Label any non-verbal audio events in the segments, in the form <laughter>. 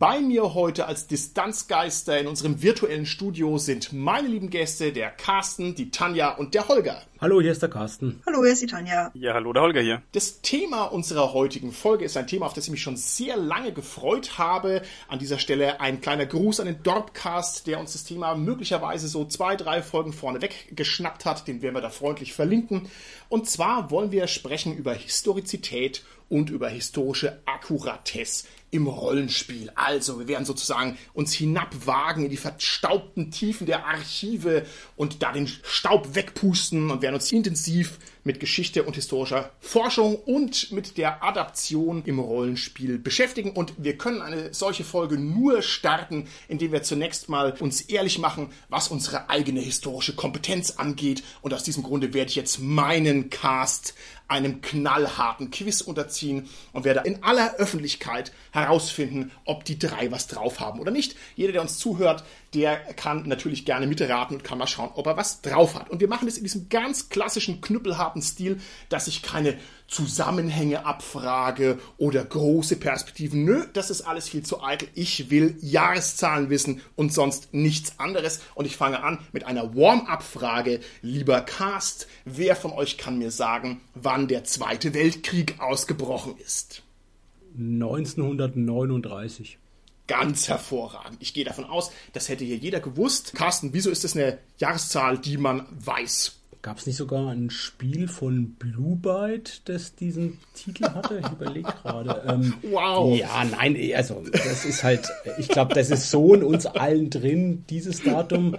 Bei mir heute als Distanzgeister in unserem virtuellen Studio sind meine lieben Gäste, der Carsten, die Tanja und der Holger. Hallo, hier ist der Carsten. Hallo, hier ist die Tanja. Ja, hallo, der Holger hier. Das Thema unserer heutigen Folge ist ein Thema, auf das ich mich schon sehr lange gefreut habe. An dieser Stelle ein kleiner Gruß an den Dorpcast, der uns das Thema möglicherweise so zwei, drei Folgen vorneweg geschnappt hat. Den werden wir da freundlich verlinken. Und zwar wollen wir sprechen über Historizität und über historische Akkuratesse im Rollenspiel. Also, wir werden sozusagen uns hinabwagen in die verstaubten Tiefen der Archive und da den Staub wegpusten und werden uns intensiv mit Geschichte und historischer Forschung und mit der Adaption im Rollenspiel beschäftigen. Und wir können eine solche Folge nur starten, indem wir zunächst mal uns ehrlich machen, was unsere eigene historische Kompetenz angeht. Und aus diesem Grunde werde ich jetzt meinen Cast einem knallharten Quiz unterziehen und werde in aller Öffentlichkeit herausfinden, ob die drei was drauf haben oder nicht. Jeder, der uns zuhört, der kann natürlich gerne mitraten und kann mal schauen, ob er was drauf hat. Und wir machen das in diesem ganz klassischen, knüppelharten Stil, dass ich keine Zusammenhänge abfrage oder große Perspektiven. Nö, das ist alles viel zu eitel. Ich will Jahreszahlen wissen und sonst nichts anderes. Und ich fange an mit einer Warm-up-Frage. Lieber Cast, wer von euch kann mir sagen, wann der Zweite Weltkrieg ausgebrochen ist? 1939. Ganz hervorragend. Ich gehe davon aus, das hätte hier jeder gewusst. Carsten, wieso ist das eine Jahreszahl, die man weiß? Gab es nicht sogar ein Spiel von Blue Byte, das diesen Titel hatte? Ich überlege gerade. <laughs> Ähm, wow. Ja, nein, also das ist halt, ich glaube, das ist so in uns allen drin, dieses Datum.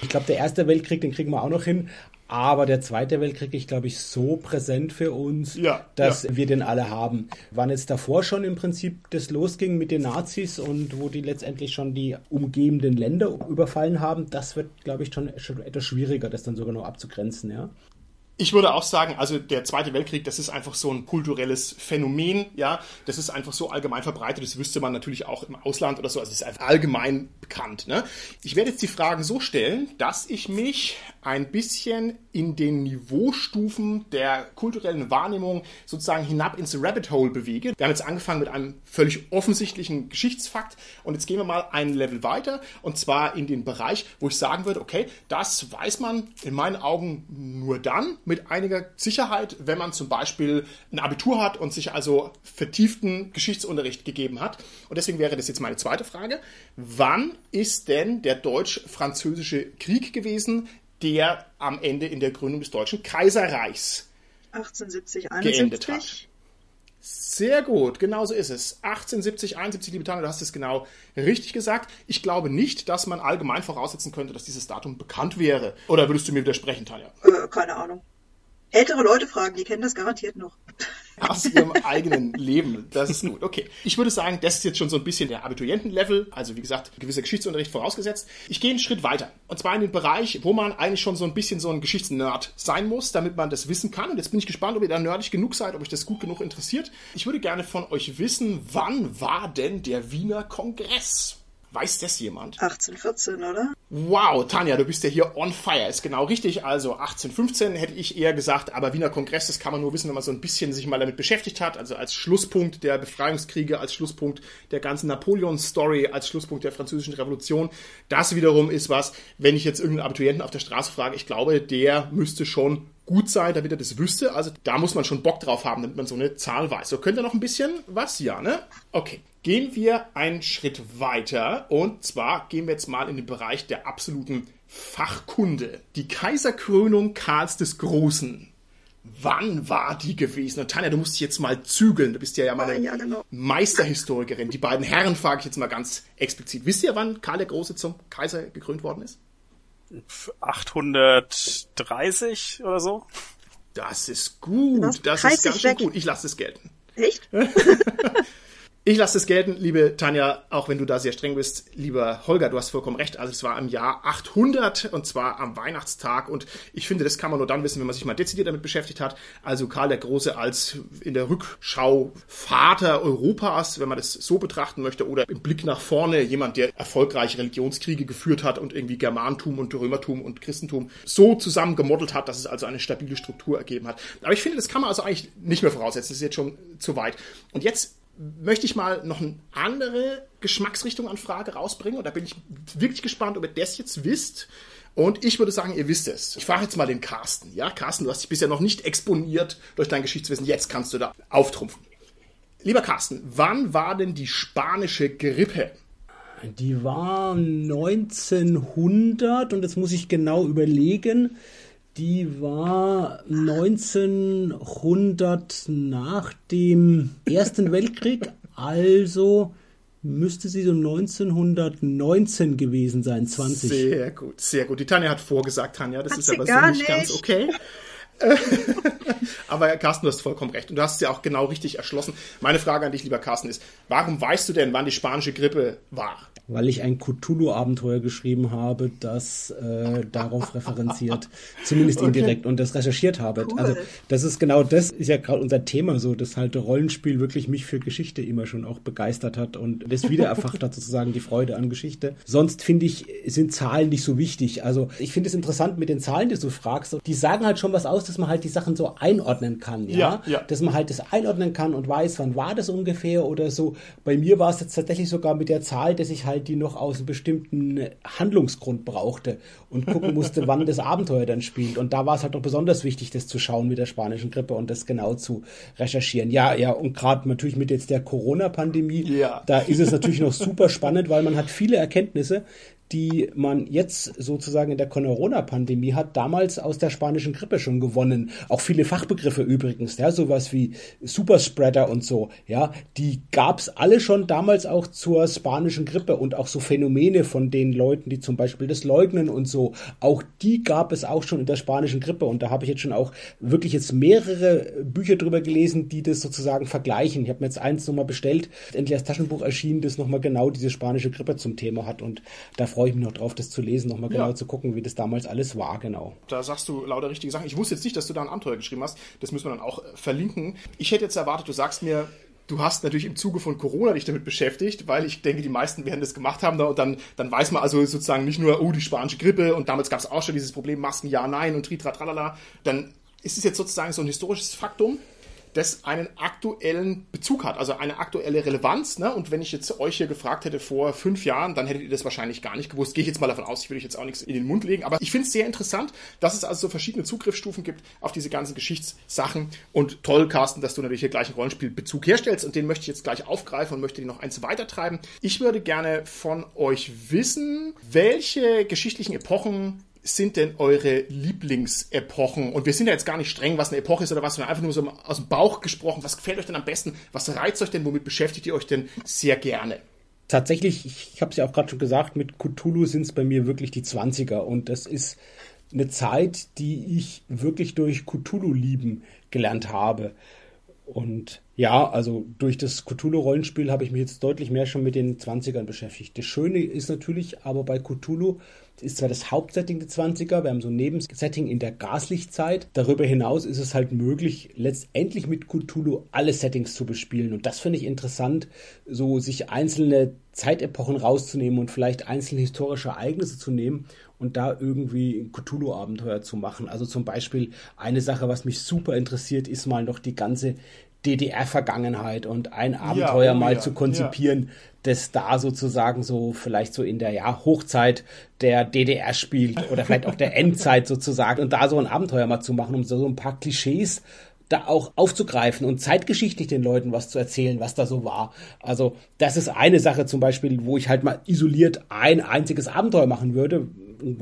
Ich glaube, der Erste Weltkrieg, den kriegen wir auch noch hin. Aber der Zweite Weltkrieg ist, glaube ich, so präsent für uns, ja, dass ja. wir den alle haben. Wann jetzt davor schon im Prinzip das losging mit den Nazis und wo die letztendlich schon die umgebenden Länder überfallen haben, das wird, glaube ich, schon, schon etwas schwieriger, das dann sogar noch abzugrenzen, ja. Ich würde auch sagen, also der Zweite Weltkrieg, das ist einfach so ein kulturelles Phänomen, ja. Das ist einfach so allgemein verbreitet. Das wüsste man natürlich auch im Ausland oder so. Also es ist einfach allgemein bekannt. Ne? Ich werde jetzt die Fragen so stellen, dass ich mich ein bisschen in den Niveaustufen der kulturellen Wahrnehmung sozusagen hinab ins Rabbit Hole bewege. Wir haben jetzt angefangen mit einem völlig offensichtlichen Geschichtsfakt und jetzt gehen wir mal ein Level weiter und zwar in den Bereich, wo ich sagen würde, okay, das weiß man in meinen Augen nur dann, mit einiger Sicherheit, wenn man zum Beispiel ein Abitur hat und sich also vertieften Geschichtsunterricht gegeben hat. Und deswegen wäre das jetzt meine zweite Frage. Wann ist denn der deutsch-französische Krieg gewesen, der am Ende in der Gründung des Deutschen Kaiserreichs 1870, 71 geendet hat? Sehr gut, genau so ist es. 1870, 71, liebe Tanja, du hast es genau richtig gesagt. Ich glaube nicht, dass man allgemein voraussetzen könnte, dass dieses Datum bekannt wäre. Oder würdest du mir widersprechen, Tanja? Äh, keine Ahnung. Ältere Leute fragen, die kennen das garantiert noch. <laughs> Aus ihrem eigenen Leben. Das ist gut. Okay. Ich würde sagen, das ist jetzt schon so ein bisschen der Abiturientenlevel. Also, wie gesagt, gewisser Geschichtsunterricht vorausgesetzt. Ich gehe einen Schritt weiter. Und zwar in den Bereich, wo man eigentlich schon so ein bisschen so ein Geschichtsnerd sein muss, damit man das wissen kann. Und jetzt bin ich gespannt, ob ihr da nerdig genug seid, ob euch das gut genug interessiert. Ich würde gerne von euch wissen, wann war denn der Wiener Kongress? Weiß das jemand? 1814, oder? Wow, Tanja, du bist ja hier on fire. Ist genau richtig. Also 1815 hätte ich eher gesagt, aber Wiener Kongress, das kann man nur wissen, wenn man so ein bisschen sich mal damit beschäftigt hat. Also als Schlusspunkt der Befreiungskriege, als Schlusspunkt der ganzen Napoleon-Story, als Schlusspunkt der französischen Revolution. Das wiederum ist was, wenn ich jetzt irgendeinen Abiturienten auf der Straße frage, ich glaube, der müsste schon gut sein, damit er das wüsste. Also da muss man schon Bock drauf haben, damit man so eine Zahl weiß. So, könnt ihr noch ein bisschen was? Ja, ne? Okay. Gehen wir einen Schritt weiter und zwar gehen wir jetzt mal in den Bereich der absoluten Fachkunde. Die Kaiserkrönung Karls des Großen. Wann war die gewesen? Und Tanja, du musst dich jetzt mal zügeln. Du bist ja, ja meine ja, genau. Meisterhistorikerin. Die beiden Herren frage ich jetzt mal ganz explizit. Wisst ihr, wann Karl der Große zum Kaiser gekrönt worden ist? 830 oder so. Das ist gut. Das ist ganz schön weg. gut. Ich lasse es gelten. Echt? <laughs> Ich lasse es gelten, liebe Tanja, auch wenn du da sehr streng bist. Lieber Holger, du hast vollkommen recht. Also es war im Jahr 800 und zwar am Weihnachtstag. Und ich finde, das kann man nur dann wissen, wenn man sich mal dezidiert damit beschäftigt hat. Also Karl der Große als in der Rückschau Vater Europas, wenn man das so betrachten möchte, oder im Blick nach vorne jemand, der erfolgreich Religionskriege geführt hat und irgendwie Germantum und Römertum und Christentum so zusammen gemodelt hat, dass es also eine stabile Struktur ergeben hat. Aber ich finde, das kann man also eigentlich nicht mehr voraussetzen. Das ist jetzt schon zu weit. Und jetzt möchte ich mal noch eine andere Geschmacksrichtung an Frage rausbringen. Und da bin ich wirklich gespannt, ob ihr das jetzt wisst. Und ich würde sagen, ihr wisst es. Ich frage jetzt mal den Carsten. Ja, Carsten, du hast dich bisher noch nicht exponiert durch dein Geschichtswissen. Jetzt kannst du da auftrumpfen. Lieber Carsten, wann war denn die spanische Grippe? Die war 1900 und jetzt muss ich genau überlegen. Die war 1900 nach dem Ersten Weltkrieg, also müsste sie so 1919 gewesen sein, 20. Sehr gut, sehr gut. Die Tanja hat vorgesagt, Tanja, das hat ist aber so nicht, nicht ganz okay. <laughs> aber Carsten, du hast vollkommen recht. Und du hast es ja auch genau richtig erschlossen. Meine Frage an dich, lieber Carsten, ist, warum weißt du denn, wann die spanische Grippe war? weil ich ein Cthulhu-Abenteuer geschrieben habe, das äh, darauf <laughs> referenziert, zumindest indirekt okay. und das recherchiert habe. Cool. Also das ist genau das, ist ja gerade unser Thema so, dass halt Rollenspiel wirklich mich für Geschichte immer schon auch begeistert hat und das wiedererfacht hat <laughs> sozusagen die Freude an Geschichte. Sonst finde ich, sind Zahlen nicht so wichtig. Also ich finde es interessant mit den Zahlen, die du fragst. Die sagen halt schon was aus, dass man halt die Sachen so einordnen kann, ja? ja, ja. Dass man halt das einordnen kann und weiß, wann war das ungefähr oder so. Bei mir war es jetzt tatsächlich sogar mit der Zahl, dass ich halt die noch aus einem bestimmten Handlungsgrund brauchte und gucken musste, <laughs> wann das Abenteuer dann spielt. Und da war es halt noch besonders wichtig, das zu schauen mit der spanischen Grippe und das genau zu recherchieren. Ja, ja, und gerade natürlich mit jetzt der Corona-Pandemie, ja. da ist es natürlich noch super spannend, weil man hat viele Erkenntnisse, die man jetzt sozusagen in der Corona-Pandemie hat, damals aus der spanischen Grippe schon gewonnen. Auch viele Fachbegriffe übrigens, ja, sowas wie Superspreader und so, ja, die gab's alle schon damals auch zur spanischen Grippe und auch so Phänomene von den Leuten, die zum Beispiel das leugnen und so, auch die gab es auch schon in der spanischen Grippe und da habe ich jetzt schon auch wirklich jetzt mehrere Bücher drüber gelesen, die das sozusagen vergleichen. Ich habe mir jetzt eins nochmal bestellt, endlich als Taschenbuch erschienen, das nochmal genau diese spanische Grippe zum Thema hat und da freue ich mich noch drauf, das zu lesen, nochmal genau ja. zu gucken, wie das damals alles war, genau. Da sagst du lauter richtige Sachen. Ich wusste jetzt nicht, dass du da ein Abenteuer geschrieben hast. Das müssen wir dann auch äh, verlinken. Ich hätte jetzt erwartet, du sagst mir, Du hast natürlich im Zuge von Corona dich damit beschäftigt, weil ich denke, die meisten werden das gemacht haben. Und dann, dann weiß man also sozusagen nicht nur, oh, die spanische Grippe und damals gab es auch schon dieses Problem, Masken, ja, nein und tritra, tralala. Dann ist es jetzt sozusagen so ein historisches Faktum das einen aktuellen Bezug hat, also eine aktuelle Relevanz. Ne? Und wenn ich jetzt euch hier gefragt hätte vor fünf Jahren, dann hättet ihr das wahrscheinlich gar nicht gewusst. Gehe ich jetzt mal davon aus, ich euch jetzt auch nichts in den Mund legen. Aber ich finde es sehr interessant, dass es also so verschiedene Zugriffsstufen gibt auf diese ganzen Geschichtssachen. Und toll, Carsten, dass du natürlich hier gleich einen Rollenspielbezug herstellst. Und den möchte ich jetzt gleich aufgreifen und möchte den noch eins weitertreiben. Ich würde gerne von euch wissen, welche geschichtlichen Epochen sind denn eure Lieblingsepochen? Und wir sind ja jetzt gar nicht streng, was eine Epoche ist oder was, sondern einfach nur so aus dem Bauch gesprochen. Was gefällt euch denn am besten? Was reizt euch denn? Womit beschäftigt ihr euch denn sehr gerne? Tatsächlich, ich habe es ja auch gerade schon gesagt, mit Cthulhu sind es bei mir wirklich die 20er. Und das ist eine Zeit, die ich wirklich durch Cthulhu lieben gelernt habe. Und ja, also durch das Cthulhu-Rollenspiel habe ich mich jetzt deutlich mehr schon mit den 20ern beschäftigt. Das Schöne ist natürlich aber bei Cthulhu, ist zwar das Hauptsetting der 20er, wir haben so ein Nebensetting in der Gaslichtzeit. Darüber hinaus ist es halt möglich, letztendlich mit Cthulhu alle Settings zu bespielen. Und das finde ich interessant, so sich einzelne Zeitepochen rauszunehmen und vielleicht einzelne historische Ereignisse zu nehmen und da irgendwie ein Cthulhu-Abenteuer zu machen. Also zum Beispiel eine Sache, was mich super interessiert, ist mal noch die ganze DDR-Vergangenheit und ein Abenteuer ja, oh, mal ja, zu konzipieren, ja. Das da sozusagen so vielleicht so in der ja, Hochzeit der DDR spielt oder vielleicht auch der <laughs> Endzeit sozusagen und da so ein Abenteuer mal zu machen, um so, so ein paar Klischees da auch aufzugreifen und zeitgeschichtlich den Leuten was zu erzählen, was da so war. Also das ist eine Sache zum Beispiel, wo ich halt mal isoliert ein einziges Abenteuer machen würde,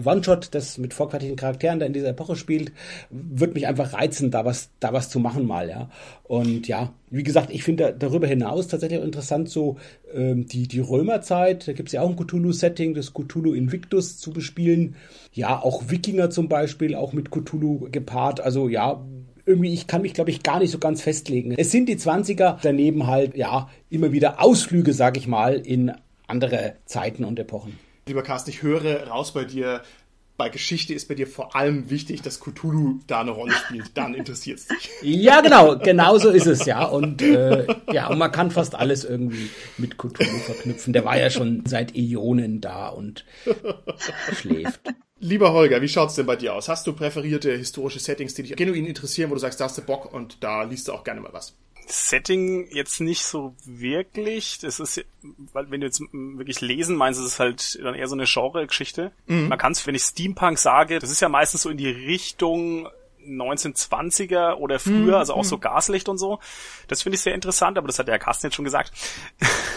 One-Shot, das mit vorquartigen Charakteren da in dieser Epoche spielt, wird mich einfach reizen, da was, da was zu machen mal, ja. Und ja, wie gesagt, ich finde darüber hinaus tatsächlich interessant so ähm, die, die Römerzeit, da gibt es ja auch ein Cthulhu-Setting, das Cthulhu Invictus zu bespielen. Ja, auch Wikinger zum Beispiel, auch mit Cthulhu gepaart. Also ja, irgendwie, ich kann mich, glaube ich, gar nicht so ganz festlegen. Es sind die 20er, daneben halt, ja, immer wieder Ausflüge, sag ich mal, in andere Zeiten und Epochen. Lieber Carsten, ich höre raus bei dir, bei Geschichte ist bei dir vor allem wichtig, dass Cthulhu da eine Rolle spielt. Dann interessiert es dich. Ja, genau, genau so ist es, ja. Und äh, ja, und man kann fast alles irgendwie mit Cthulhu verknüpfen. Der war ja schon seit Äonen da und schläft. Lieber Holger, wie schaut's denn bei dir aus? Hast du präferierte historische Settings, die dich genuin interessieren, wo du sagst, da hast du Bock und da liest du auch gerne mal was? Setting jetzt nicht so wirklich. Das ist, weil wenn du jetzt wirklich lesen meinst, ist es halt dann eher so eine Genre-Geschichte. Mhm. Man kann es, wenn ich Steampunk sage, das ist ja meistens so in die Richtung 1920er oder früher, mhm. also auch so mhm. Gaslicht und so. Das finde ich sehr interessant, aber das hat der Carsten jetzt schon gesagt.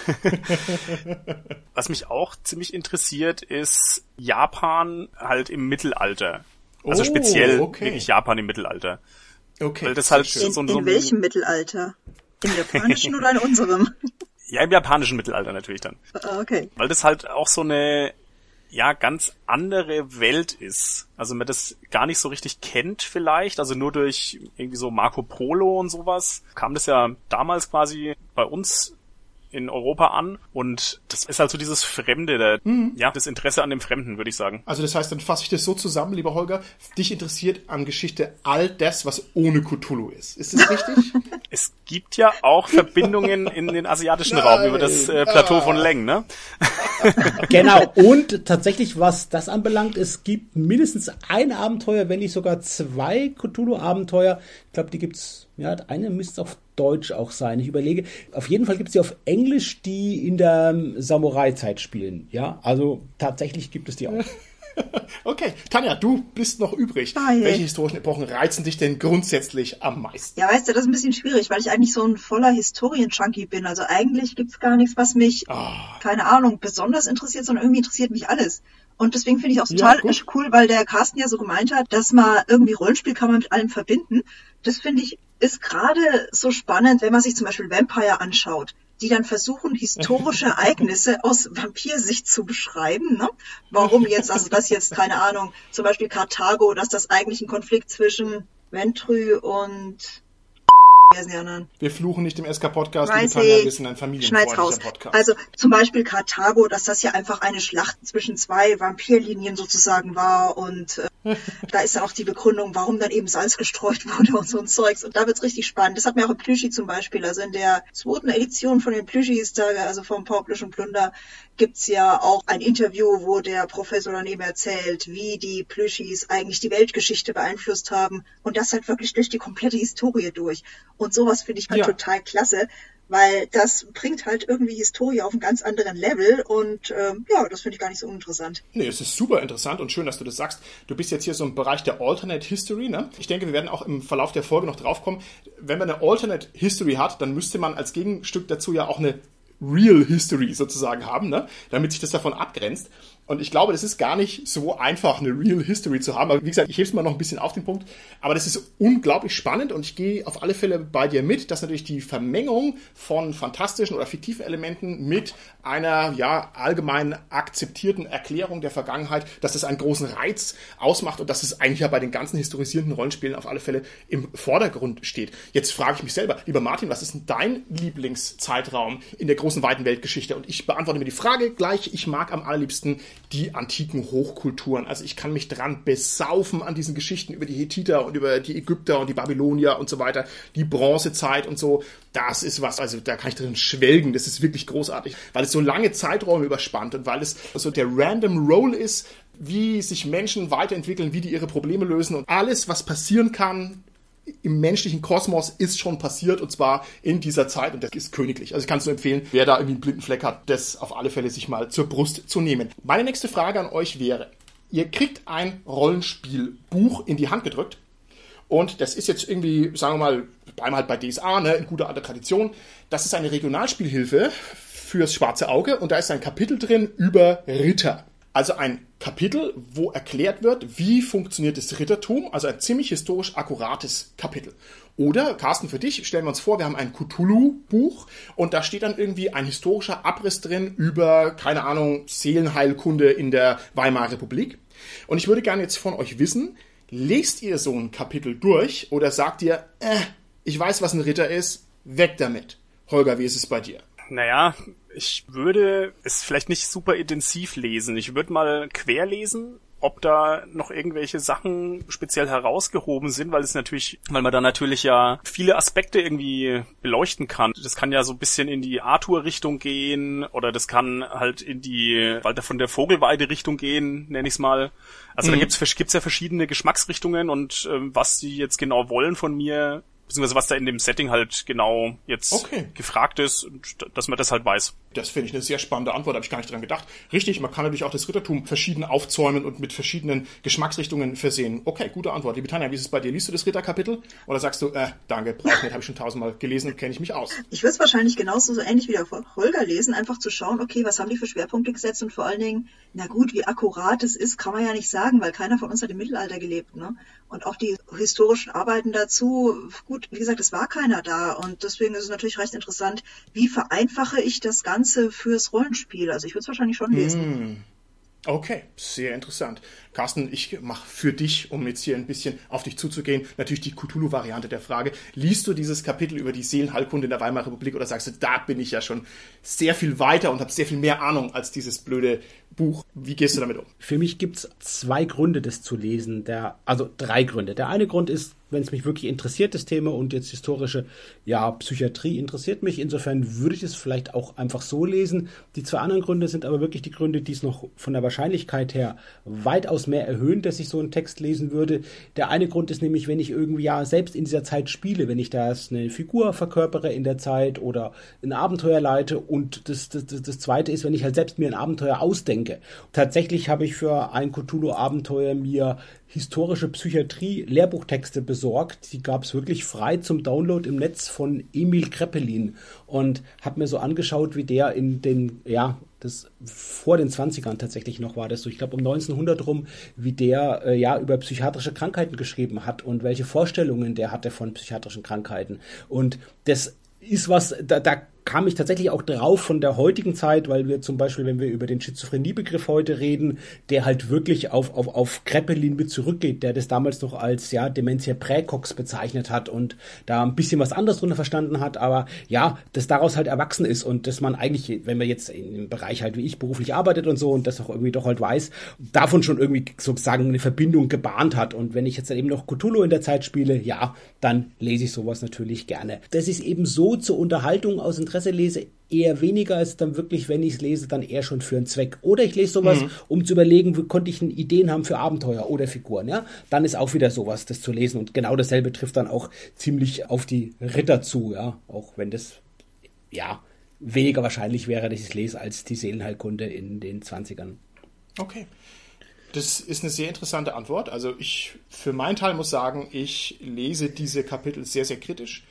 <laughs> Was mich auch ziemlich interessiert, ist Japan halt im Mittelalter. Also oh, speziell okay. wirklich Japan im Mittelalter. Okay. Weil das halt in, so, so in welchem Mittelalter? Im japanischen <laughs> oder in unserem? Ja, im japanischen Mittelalter natürlich dann. Ah, okay. Weil das halt auch so eine ja ganz andere Welt ist. Also man das gar nicht so richtig kennt vielleicht, also nur durch irgendwie so Marco Polo und sowas kam das ja damals quasi bei uns in Europa an und das ist halt so dieses Fremde, der, mhm. ja, das Interesse an dem Fremden, würde ich sagen. Also das heißt, dann fasse ich das so zusammen, lieber Holger, dich interessiert an Geschichte all das, was ohne Cthulhu ist. Ist das richtig? <laughs> es gibt ja auch Verbindungen in den asiatischen Nein, Raum über das äh, Plateau ah. von Leng, ne? <laughs> genau, und tatsächlich, was das anbelangt, es gibt mindestens ein Abenteuer, wenn nicht sogar zwei Cthulhu-Abenteuer. Ich glaube, die gibt's, ja, eine müsste auf Deutsch auch sein. Ich überlege, auf jeden Fall gibt es die auf Englisch, die in der Samurai-Zeit spielen. Ja, also tatsächlich gibt es die auch. <laughs> Okay, Tanja, du bist noch übrig. Ah, Welche historischen Epochen reizen dich denn grundsätzlich am meisten? Ja, weißt du, das ist ein bisschen schwierig, weil ich eigentlich so ein voller Historien-Junkie bin. Also eigentlich gibt es gar nichts, was mich, oh. keine Ahnung, besonders interessiert, sondern irgendwie interessiert mich alles. Und deswegen finde ich auch total ja, cool, weil der Carsten ja so gemeint hat, dass man irgendwie Rollenspiel kann man mit allem verbinden. Das finde ich ist gerade so spannend, wenn man sich zum Beispiel Vampire anschaut, die dann versuchen, historische <laughs> Ereignisse aus Vampirsicht zu beschreiben. Ne? Warum jetzt, also das jetzt, keine Ahnung, zum Beispiel Karthago, dass das eigentlich ein Konflikt zwischen Ventrü und wir fluchen nicht im SK-Podcast, wir sind ein familienfreundlicher Podcast. Also zum Beispiel Karthago, dass das ja einfach eine Schlacht zwischen zwei Vampirlinien sozusagen war und äh, <laughs> da ist dann auch die Begründung, warum dann eben Salz gestreut wurde und so ein Zeugs. Und da wird's richtig spannend. Das hat mir auch in Plüschi zum Beispiel, also in der zweiten Edition von den Plüschis, also vom Pauplisch und Plunder, gibt's ja auch ein Interview, wo der Professor daneben erzählt, wie die Plüschis eigentlich die Weltgeschichte beeinflusst haben und das halt wirklich durch die komplette Historie durch. Und sowas finde ich halt ja. total klasse, weil das bringt halt irgendwie Historie auf einen ganz anderen Level und ähm, ja, das finde ich gar nicht so uninteressant. Nee, es ist super interessant und schön, dass du das sagst. Du bist jetzt hier so im Bereich der Alternate History, ne? Ich denke, wir werden auch im Verlauf der Folge noch draufkommen. Wenn man eine Alternate History hat, dann müsste man als Gegenstück dazu ja auch eine Real History sozusagen haben, ne? damit sich das davon abgrenzt. Und ich glaube, das ist gar nicht so einfach, eine Real History zu haben. Aber wie gesagt, ich helfe mal noch ein bisschen auf den Punkt. Aber das ist unglaublich spannend und ich gehe auf alle Fälle bei dir mit, dass natürlich die Vermengung von fantastischen oder fiktiven Elementen mit einer ja allgemein akzeptierten Erklärung der Vergangenheit, dass das einen großen Reiz ausmacht und dass es eigentlich ja bei den ganzen historisierenden Rollenspielen auf alle Fälle im Vordergrund steht. Jetzt frage ich mich selber, lieber Martin, was ist denn dein Lieblingszeitraum in der großen weiten Weltgeschichte? Und ich beantworte mir die Frage gleich. Ich mag am allerliebsten die antiken Hochkulturen. Also ich kann mich dran besaufen an diesen Geschichten über die Hethiter und über die Ägypter und die Babylonier und so weiter, die Bronzezeit und so. Das ist was, also da kann ich drin schwelgen. Das ist wirklich großartig, weil es so lange Zeiträume überspannt und weil es so der Random Roll ist, wie sich Menschen weiterentwickeln, wie die ihre Probleme lösen und alles, was passieren kann, im menschlichen Kosmos ist schon passiert und zwar in dieser Zeit und das ist königlich. Also ich kann es nur empfehlen, wer da irgendwie einen blinden Fleck hat, das auf alle Fälle sich mal zur Brust zu nehmen. Meine nächste Frage an euch wäre, ihr kriegt ein Rollenspielbuch in die Hand gedrückt und das ist jetzt irgendwie, sagen wir mal, bleiben halt bei DSA, ne, in guter alter Tradition. Das ist eine Regionalspielhilfe fürs schwarze Auge und da ist ein Kapitel drin über Ritter. Also ein Kapitel, wo erklärt wird, wie funktioniert das Rittertum, also ein ziemlich historisch akkurates Kapitel. Oder, Carsten, für dich, stellen wir uns vor, wir haben ein Cthulhu-Buch und da steht dann irgendwie ein historischer Abriss drin über, keine Ahnung, Seelenheilkunde in der Weimarer Republik. Und ich würde gerne jetzt von euch wissen, Lest ihr so ein Kapitel durch oder sagt ihr, äh, ich weiß, was ein Ritter ist, weg damit? Holger, wie ist es bei dir? Naja, ich würde es vielleicht nicht super intensiv lesen. Ich würde mal querlesen, ob da noch irgendwelche Sachen speziell herausgehoben sind, weil es natürlich, weil man da natürlich ja viele Aspekte irgendwie beleuchten kann. Das kann ja so ein bisschen in die Arthur-Richtung gehen oder das kann halt in die Walter von der Vogelweide-Richtung gehen, nenne ich es mal. Also mhm. da gibt's, gibt's ja verschiedene Geschmacksrichtungen und ähm, was die jetzt genau wollen von mir, beziehungsweise was da in dem Setting halt genau jetzt okay. gefragt ist, dass man das halt weiß. Das finde ich eine sehr spannende Antwort, habe ich gar nicht dran gedacht. Richtig, man kann natürlich auch das Rittertum verschieden aufzäumen und mit verschiedenen Geschmacksrichtungen versehen. Okay, gute Antwort. Liebe Tanja, wie ist es bei dir? Liest du das Ritterkapitel? Oder sagst du, äh, danke, brauche ich nicht, habe ich schon tausendmal gelesen und kenne ich mich aus? Ich würde es wahrscheinlich genauso so ähnlich wie der Holger lesen, einfach zu schauen, okay, was haben die für Schwerpunkte gesetzt und vor allen Dingen, na gut, wie akkurat es ist, kann man ja nicht sagen, weil keiner von uns hat im Mittelalter gelebt. Ne? Und auch die historischen Arbeiten dazu, gut, wie gesagt, es war keiner da. Und deswegen ist es natürlich recht interessant, wie vereinfache ich das Ganze fürs Rollenspiel. Also ich würde es wahrscheinlich schon lesen. Mm. Okay, sehr interessant. Carsten, ich mache für dich, um jetzt hier ein bisschen auf dich zuzugehen, natürlich die Cthulhu-Variante der Frage. Liest du dieses Kapitel über die Seelenheilkunde in der Weimarer Republik oder sagst du, da bin ich ja schon sehr viel weiter und habe sehr viel mehr Ahnung als dieses blöde Buch. Wie gehst du damit um? Für mich gibt es zwei Gründe, das zu lesen. Der, also drei Gründe. Der eine Grund ist, wenn es mich wirklich interessiert, das Thema und jetzt historische, ja, Psychiatrie interessiert mich. Insofern würde ich es vielleicht auch einfach so lesen. Die zwei anderen Gründe sind aber wirklich die Gründe, die es noch von der Wahrscheinlichkeit her weitaus mehr erhöhen, dass ich so einen Text lesen würde. Der eine Grund ist nämlich, wenn ich irgendwie ja selbst in dieser Zeit spiele, wenn ich da eine Figur verkörpere in der Zeit oder ein Abenteuer leite und das, das, das, das zweite ist, wenn ich halt selbst mir ein Abenteuer ausdenke denke. Tatsächlich habe ich für ein Cthulhu-Abenteuer mir historische Psychiatrie Lehrbuchtexte besorgt. Die gab es wirklich frei zum Download im Netz von Emil Kreppelin und habe mir so angeschaut, wie der in den, ja, das vor den 20ern tatsächlich noch war das so, ich glaube um 1900 rum, wie der äh, ja über psychiatrische Krankheiten geschrieben hat und welche Vorstellungen der hatte von psychiatrischen Krankheiten. Und das ist was, da, da kam ich tatsächlich auch drauf von der heutigen Zeit, weil wir zum Beispiel, wenn wir über den Schizophrenie-Begriff heute reden, der halt wirklich auf, auf, auf Kreppelin mit zurückgeht, der das damals noch als ja, Dementia Präcox bezeichnet hat und da ein bisschen was anderes drunter verstanden hat, aber ja, das daraus halt erwachsen ist und dass man eigentlich, wenn man jetzt im Bereich halt wie ich beruflich arbeitet und so und das auch irgendwie doch halt weiß, davon schon irgendwie sozusagen eine Verbindung gebahnt hat. Und wenn ich jetzt dann eben noch Cthulhu in der Zeit spiele, ja, dann lese ich sowas natürlich gerne. Das ist eben so zur Unterhaltung aus Interesse Interesse lese, eher weniger als dann wirklich, wenn ich es lese, dann eher schon für einen Zweck. Oder ich lese sowas, mhm. um zu überlegen, wie konnte ich Ideen haben für Abenteuer oder Figuren, ja? Dann ist auch wieder sowas, das zu lesen. Und genau dasselbe trifft dann auch ziemlich auf die Ritter zu, ja? Auch wenn das, ja, weniger wahrscheinlich wäre, dass ich es lese, als die Seelenheilkunde in den 20ern. Okay. Das ist eine sehr interessante Antwort. Also ich für meinen Teil muss sagen, ich lese diese Kapitel sehr, sehr kritisch.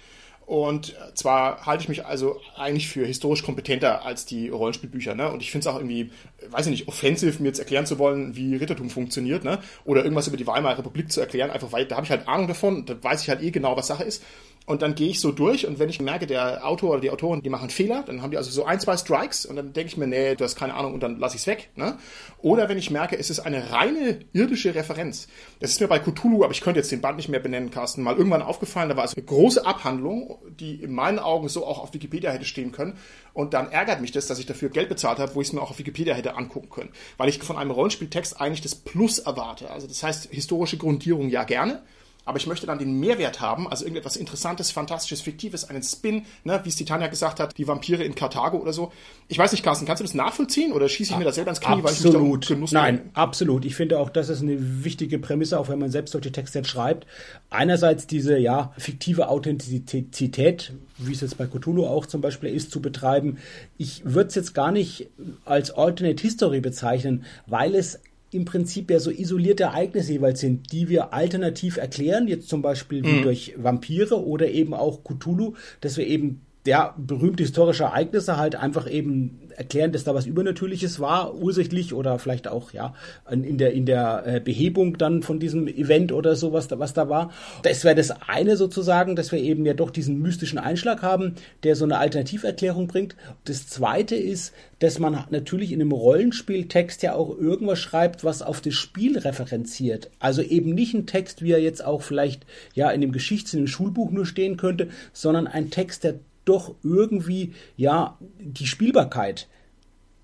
Und zwar halte ich mich also eigentlich für historisch kompetenter als die Rollenspielbücher, ne? Und ich finde es auch irgendwie, weiß ich nicht, offensiv, mir jetzt erklären zu wollen, wie Rittertum funktioniert, ne? Oder irgendwas über die Weimarer Republik zu erklären, einfach weil da habe ich halt Ahnung davon, da weiß ich halt eh genau, was Sache ist. Und dann gehe ich so durch und wenn ich merke, der Autor oder die Autorin, die machen Fehler, dann haben die also so ein, zwei Strikes und dann denke ich mir, nee, du hast keine Ahnung und dann lasse ich es weg. Ne? Oder wenn ich merke, es ist eine reine irdische Referenz. Das ist mir bei Cthulhu, aber ich könnte jetzt den Band nicht mehr benennen, Carsten, mal irgendwann aufgefallen, da war es eine große Abhandlung, die in meinen Augen so auch auf Wikipedia hätte stehen können. Und dann ärgert mich das, dass ich dafür Geld bezahlt habe, wo ich es mir auch auf Wikipedia hätte angucken können. Weil ich von einem Rollenspieltext eigentlich das Plus erwarte. Also das heißt, historische Grundierung ja gerne aber ich möchte dann den Mehrwert haben, also irgendetwas Interessantes, Fantastisches, Fiktives, einen Spin, ne, wie es Titania gesagt hat, die Vampire in Karthago oder so. Ich weiß nicht, Carsten, kannst du das nachvollziehen oder schieße ich mir das selber ins Knie, absolut. weil ich mich da Nein, bin? absolut. Ich finde auch, das ist eine wichtige Prämisse, auch wenn man selbst solche Texte jetzt schreibt. Einerseits diese, ja, fiktive Authentizität, wie es jetzt bei Cthulhu auch zum Beispiel ist, zu betreiben. Ich würde es jetzt gar nicht als Alternate History bezeichnen, weil es im Prinzip ja so isolierte Ereignisse jeweils sind, die wir alternativ erklären, jetzt zum Beispiel mhm. durch Vampire oder eben auch Cthulhu, dass wir eben ja, berühmte historische Ereignisse halt einfach eben erklären, dass da was Übernatürliches war, ursächlich oder vielleicht auch, ja, in der, in der äh, Behebung dann von diesem Event oder so, was da, was da war. Das wäre das eine sozusagen, dass wir eben ja doch diesen mystischen Einschlag haben, der so eine Alternativerklärung bringt. Das zweite ist, dass man natürlich in einem Rollenspieltext ja auch irgendwas schreibt, was auf das Spiel referenziert. Also eben nicht ein Text, wie er jetzt auch vielleicht ja in dem Geschichts-, in dem Schulbuch nur stehen könnte, sondern ein Text, der doch irgendwie, ja, die Spielbarkeit,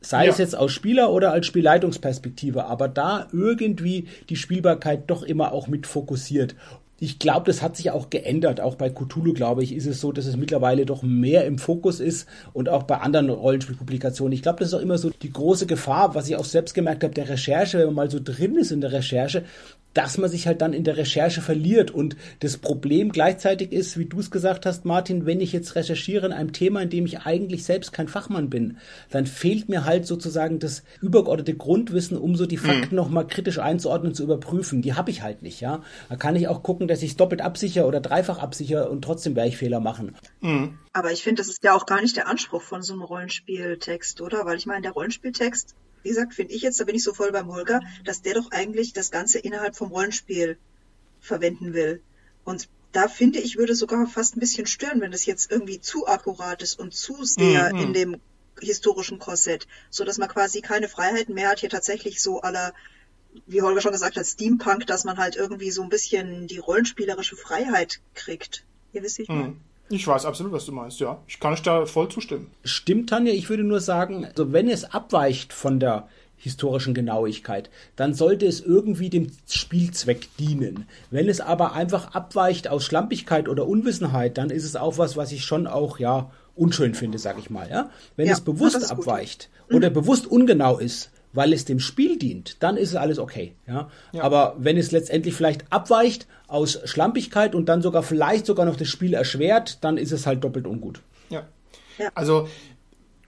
sei ja. es jetzt aus Spieler- oder als Spielleitungsperspektive, aber da irgendwie die Spielbarkeit doch immer auch mit fokussiert. Ich glaube, das hat sich auch geändert. Auch bei Cthulhu, glaube ich, ist es so, dass es mittlerweile doch mehr im Fokus ist und auch bei anderen Rollenspielpublikationen. Ich glaube, das ist auch immer so die große Gefahr, was ich auch selbst gemerkt habe, der Recherche, wenn man mal so drin ist in der Recherche, dass man sich halt dann in der Recherche verliert. Und das Problem gleichzeitig ist, wie du es gesagt hast, Martin, wenn ich jetzt recherchiere in einem Thema, in dem ich eigentlich selbst kein Fachmann bin, dann fehlt mir halt sozusagen das übergeordnete Grundwissen, um so die Fakten mhm. nochmal kritisch einzuordnen, zu überprüfen. Die habe ich halt nicht, ja. Da kann ich auch gucken, dass ich es doppelt absichere oder dreifach absichere und trotzdem werde ich Fehler machen. Mhm. Aber ich finde, das ist ja auch gar nicht der Anspruch von so einem Rollenspieltext, oder? Weil ich meine, der Rollenspieltext wie gesagt, finde ich jetzt, da bin ich so voll beim Holger, dass der doch eigentlich das Ganze innerhalb vom Rollenspiel verwenden will. Und da finde ich, würde sogar fast ein bisschen stören, wenn das jetzt irgendwie zu akkurat ist und zu sehr mhm. in dem historischen Korsett, so dass man quasi keine Freiheiten mehr hat, hier tatsächlich so aller, wie Holger schon gesagt hat, Steampunk, dass man halt irgendwie so ein bisschen die rollenspielerische Freiheit kriegt. Ihr wisst, wie ich meine. Mhm. Ich weiß absolut, was du meinst, ja. Ich kann euch da voll zustimmen. Stimmt, Tanja. Ich würde nur sagen, also wenn es abweicht von der historischen Genauigkeit, dann sollte es irgendwie dem Spielzweck dienen. Wenn es aber einfach abweicht aus Schlampigkeit oder Unwissenheit, dann ist es auch was, was ich schon auch, ja, unschön finde, sag ich mal, ja. Wenn ja, es bewusst abweicht gut. oder mhm. bewusst ungenau ist, weil es dem Spiel dient, dann ist es alles okay. Ja? ja? Aber wenn es letztendlich vielleicht abweicht aus Schlampigkeit und dann sogar vielleicht sogar noch das Spiel erschwert, dann ist es halt doppelt ungut. Ja. ja. Also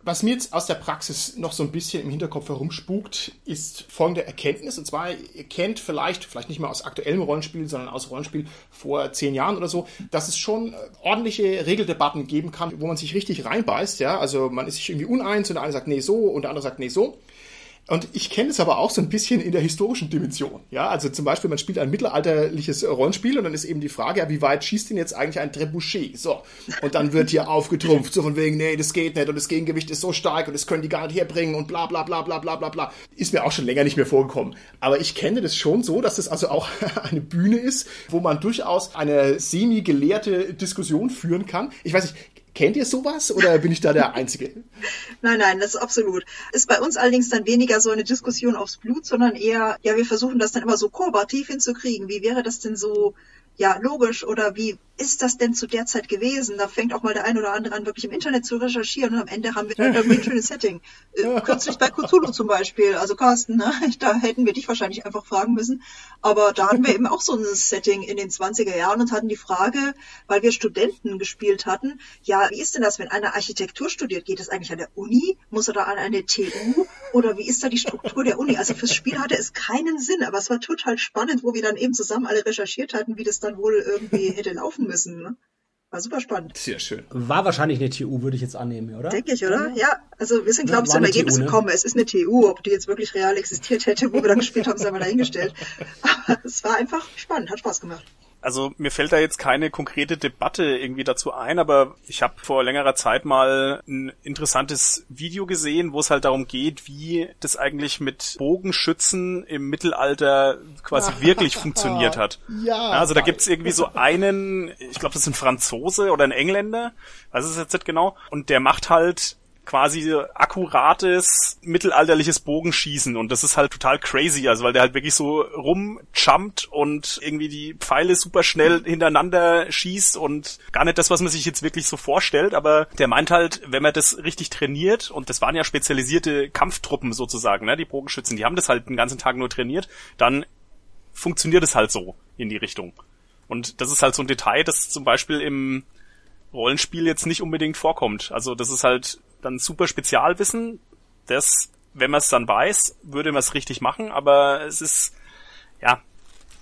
was mir jetzt aus der Praxis noch so ein bisschen im Hinterkopf herumspukt, ist folgende Erkenntnis. Und zwar, ihr kennt vielleicht, vielleicht nicht mal aus aktuellem Rollenspiel, sondern aus Rollenspiel vor zehn Jahren oder so, dass es schon äh, ordentliche Regeldebatten geben kann, wo man sich richtig reinbeißt. Ja, also man ist sich irgendwie uneins und der eine sagt nee so und der andere sagt nee so. Und ich kenne es aber auch so ein bisschen in der historischen Dimension. Ja, also zum Beispiel, man spielt ein mittelalterliches Rollenspiel und dann ist eben die Frage, ja, wie weit schießt denn jetzt eigentlich ein Trebuchet? So. Und dann wird hier aufgetrumpft, so von wegen, nee, das geht nicht und das Gegengewicht ist so stark und das können die gar nicht herbringen und bla, bla, bla, bla, bla, bla, bla. Ist mir auch schon länger nicht mehr vorgekommen. Aber ich kenne das schon so, dass das also auch <laughs> eine Bühne ist, wo man durchaus eine semi-gelehrte Diskussion führen kann. Ich weiß nicht, Kennt ihr sowas oder bin ich da der Einzige? <laughs> nein, nein, das ist absolut. Ist bei uns allerdings dann weniger so eine Diskussion aufs Blut, sondern eher, ja, wir versuchen das dann immer so kooperativ hinzukriegen. Wie wäre das denn so, ja, logisch oder wie ist das denn zu der Zeit gewesen? Da fängt auch mal der ein oder andere an, wirklich im Internet zu recherchieren und am Ende haben wir dann irgendwie ein schönes Setting. Äh, <laughs> kürzlich bei Cthulhu zum Beispiel, also Carsten, ne? <laughs> da hätten wir dich wahrscheinlich einfach fragen müssen, aber da hatten wir eben auch so ein Setting in den 20er Jahren und hatten die Frage, weil wir Studenten gespielt hatten, ja, wie ist denn das, wenn einer Architektur studiert? Geht es eigentlich an der Uni? Muss er da an eine TU? Oder wie ist da die Struktur der Uni? Also fürs Spiel hatte es keinen Sinn, aber es war total spannend, wo wir dann eben zusammen alle recherchiert hatten, wie das dann wohl irgendwie <laughs> hätte laufen müssen. Ne? War super spannend. Sehr schön. War wahrscheinlich eine TU, würde ich jetzt annehmen, oder? Denke ich, oder? Ja, also wir sind, glaube ich, zum Ergebnis TU, ne? gekommen. Es ist eine TU. Ob die jetzt wirklich real existiert hätte, wo wir dann gespielt haben, sei mal dahingestellt. <laughs> Aber es war einfach spannend, hat Spaß gemacht. Also mir fällt da jetzt keine konkrete Debatte irgendwie dazu ein, aber ich habe vor längerer Zeit mal ein interessantes Video gesehen, wo es halt darum geht, wie das eigentlich mit Bogenschützen im Mittelalter quasi wirklich <laughs> funktioniert hat. Ja. Also da gibt's irgendwie so einen, ich glaube, das ist ein Franzose oder ein Engländer, weiß es jetzt nicht genau, und der macht halt quasi akkurates mittelalterliches Bogenschießen und das ist halt total crazy, also weil der halt wirklich so rumjumpt und irgendwie die Pfeile super schnell hintereinander schießt und gar nicht das, was man sich jetzt wirklich so vorstellt, aber der meint halt, wenn man das richtig trainiert und das waren ja spezialisierte Kampftruppen sozusagen, ne, die Bogenschützen, die haben das halt den ganzen Tag nur trainiert, dann funktioniert es halt so in die Richtung. Und das ist halt so ein Detail, das zum Beispiel im Rollenspiel jetzt nicht unbedingt vorkommt. Also das ist halt dann super Spezialwissen. Das, wenn man es dann weiß, würde man es richtig machen, aber es ist, ja,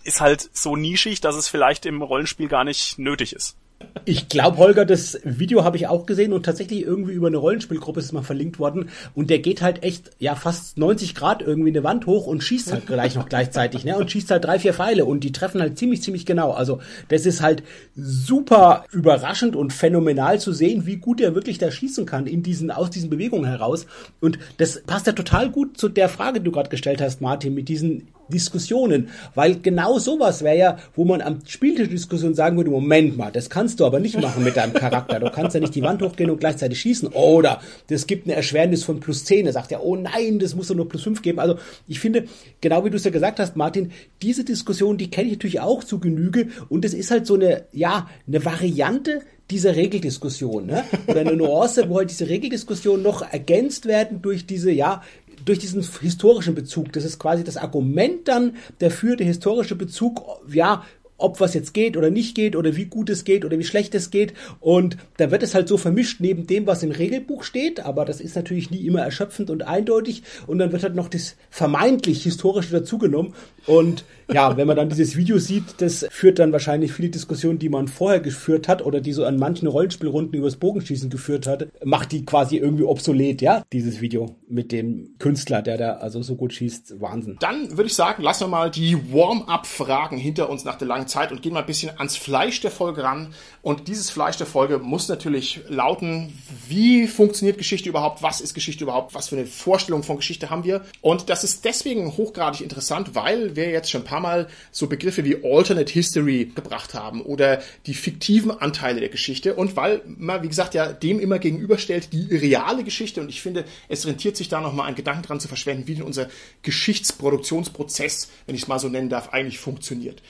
ist halt so nischig, dass es vielleicht im Rollenspiel gar nicht nötig ist. Ich glaube, Holger, das Video habe ich auch gesehen und tatsächlich irgendwie über eine Rollenspielgruppe ist es mal verlinkt worden und der geht halt echt, ja, fast 90 Grad irgendwie eine Wand hoch und schießt halt gleich noch gleichzeitig, ne, und schießt halt drei, vier Pfeile und die treffen halt ziemlich, ziemlich genau. Also, das ist halt super überraschend und phänomenal zu sehen, wie gut er wirklich da schießen kann in diesen, aus diesen Bewegungen heraus und das passt ja total gut zu der Frage, die du gerade gestellt hast, Martin, mit diesen Diskussionen, weil genau sowas wäre ja, wo man am Spieltisch Diskussion sagen würde, Moment mal, das kannst du aber nicht machen mit deinem Charakter. Du kannst ja nicht die Wand hochgehen und gleichzeitig schießen. Oder das gibt eine Erschwernis von plus 10. Er sagt ja, oh nein, das muss doch nur plus 5 geben. Also ich finde, genau wie du es ja gesagt hast, Martin, diese Diskussion, die kenne ich natürlich auch zu Genüge und es ist halt so eine, ja, eine Variante dieser Regeldiskussion, ne? Oder eine Nuance, wo halt diese Regeldiskussion noch ergänzt werden durch diese, ja, durch diesen historischen Bezug. Das ist quasi das Argument dann dafür, der historische Bezug, ja, ob was jetzt geht oder nicht geht oder wie gut es geht oder wie schlecht es geht. Und da wird es halt so vermischt neben dem, was im Regelbuch steht, aber das ist natürlich nie immer erschöpfend und eindeutig. Und dann wird halt noch das vermeintlich historische dazugenommen. Und ja, wenn man dann dieses Video sieht, das führt dann wahrscheinlich viele Diskussionen, die man vorher geführt hat oder die so an manchen Rollenspielrunden übers Bogenschießen geführt hat, macht die quasi irgendwie obsolet, ja, dieses Video mit dem Künstler, der da also so gut schießt. Wahnsinn. Dann würde ich sagen, lassen wir mal die Warm-up-Fragen hinter uns nach der langen Zeit und gehen mal ein bisschen ans Fleisch der Folge ran. Und dieses Fleisch der Folge muss natürlich lauten, wie funktioniert Geschichte überhaupt? Was ist Geschichte überhaupt? Was für eine Vorstellung von Geschichte haben wir? Und das ist deswegen hochgradig interessant, weil wir jetzt schon ein paar Mal so Begriffe wie Alternate History gebracht haben oder die fiktiven Anteile der Geschichte und weil man, wie gesagt, ja dem immer gegenüberstellt die reale Geschichte und ich finde, es rentiert sich da nochmal einen Gedanken dran zu verschwenden, wie denn unser Geschichtsproduktionsprozess, wenn ich es mal so nennen darf, eigentlich funktioniert.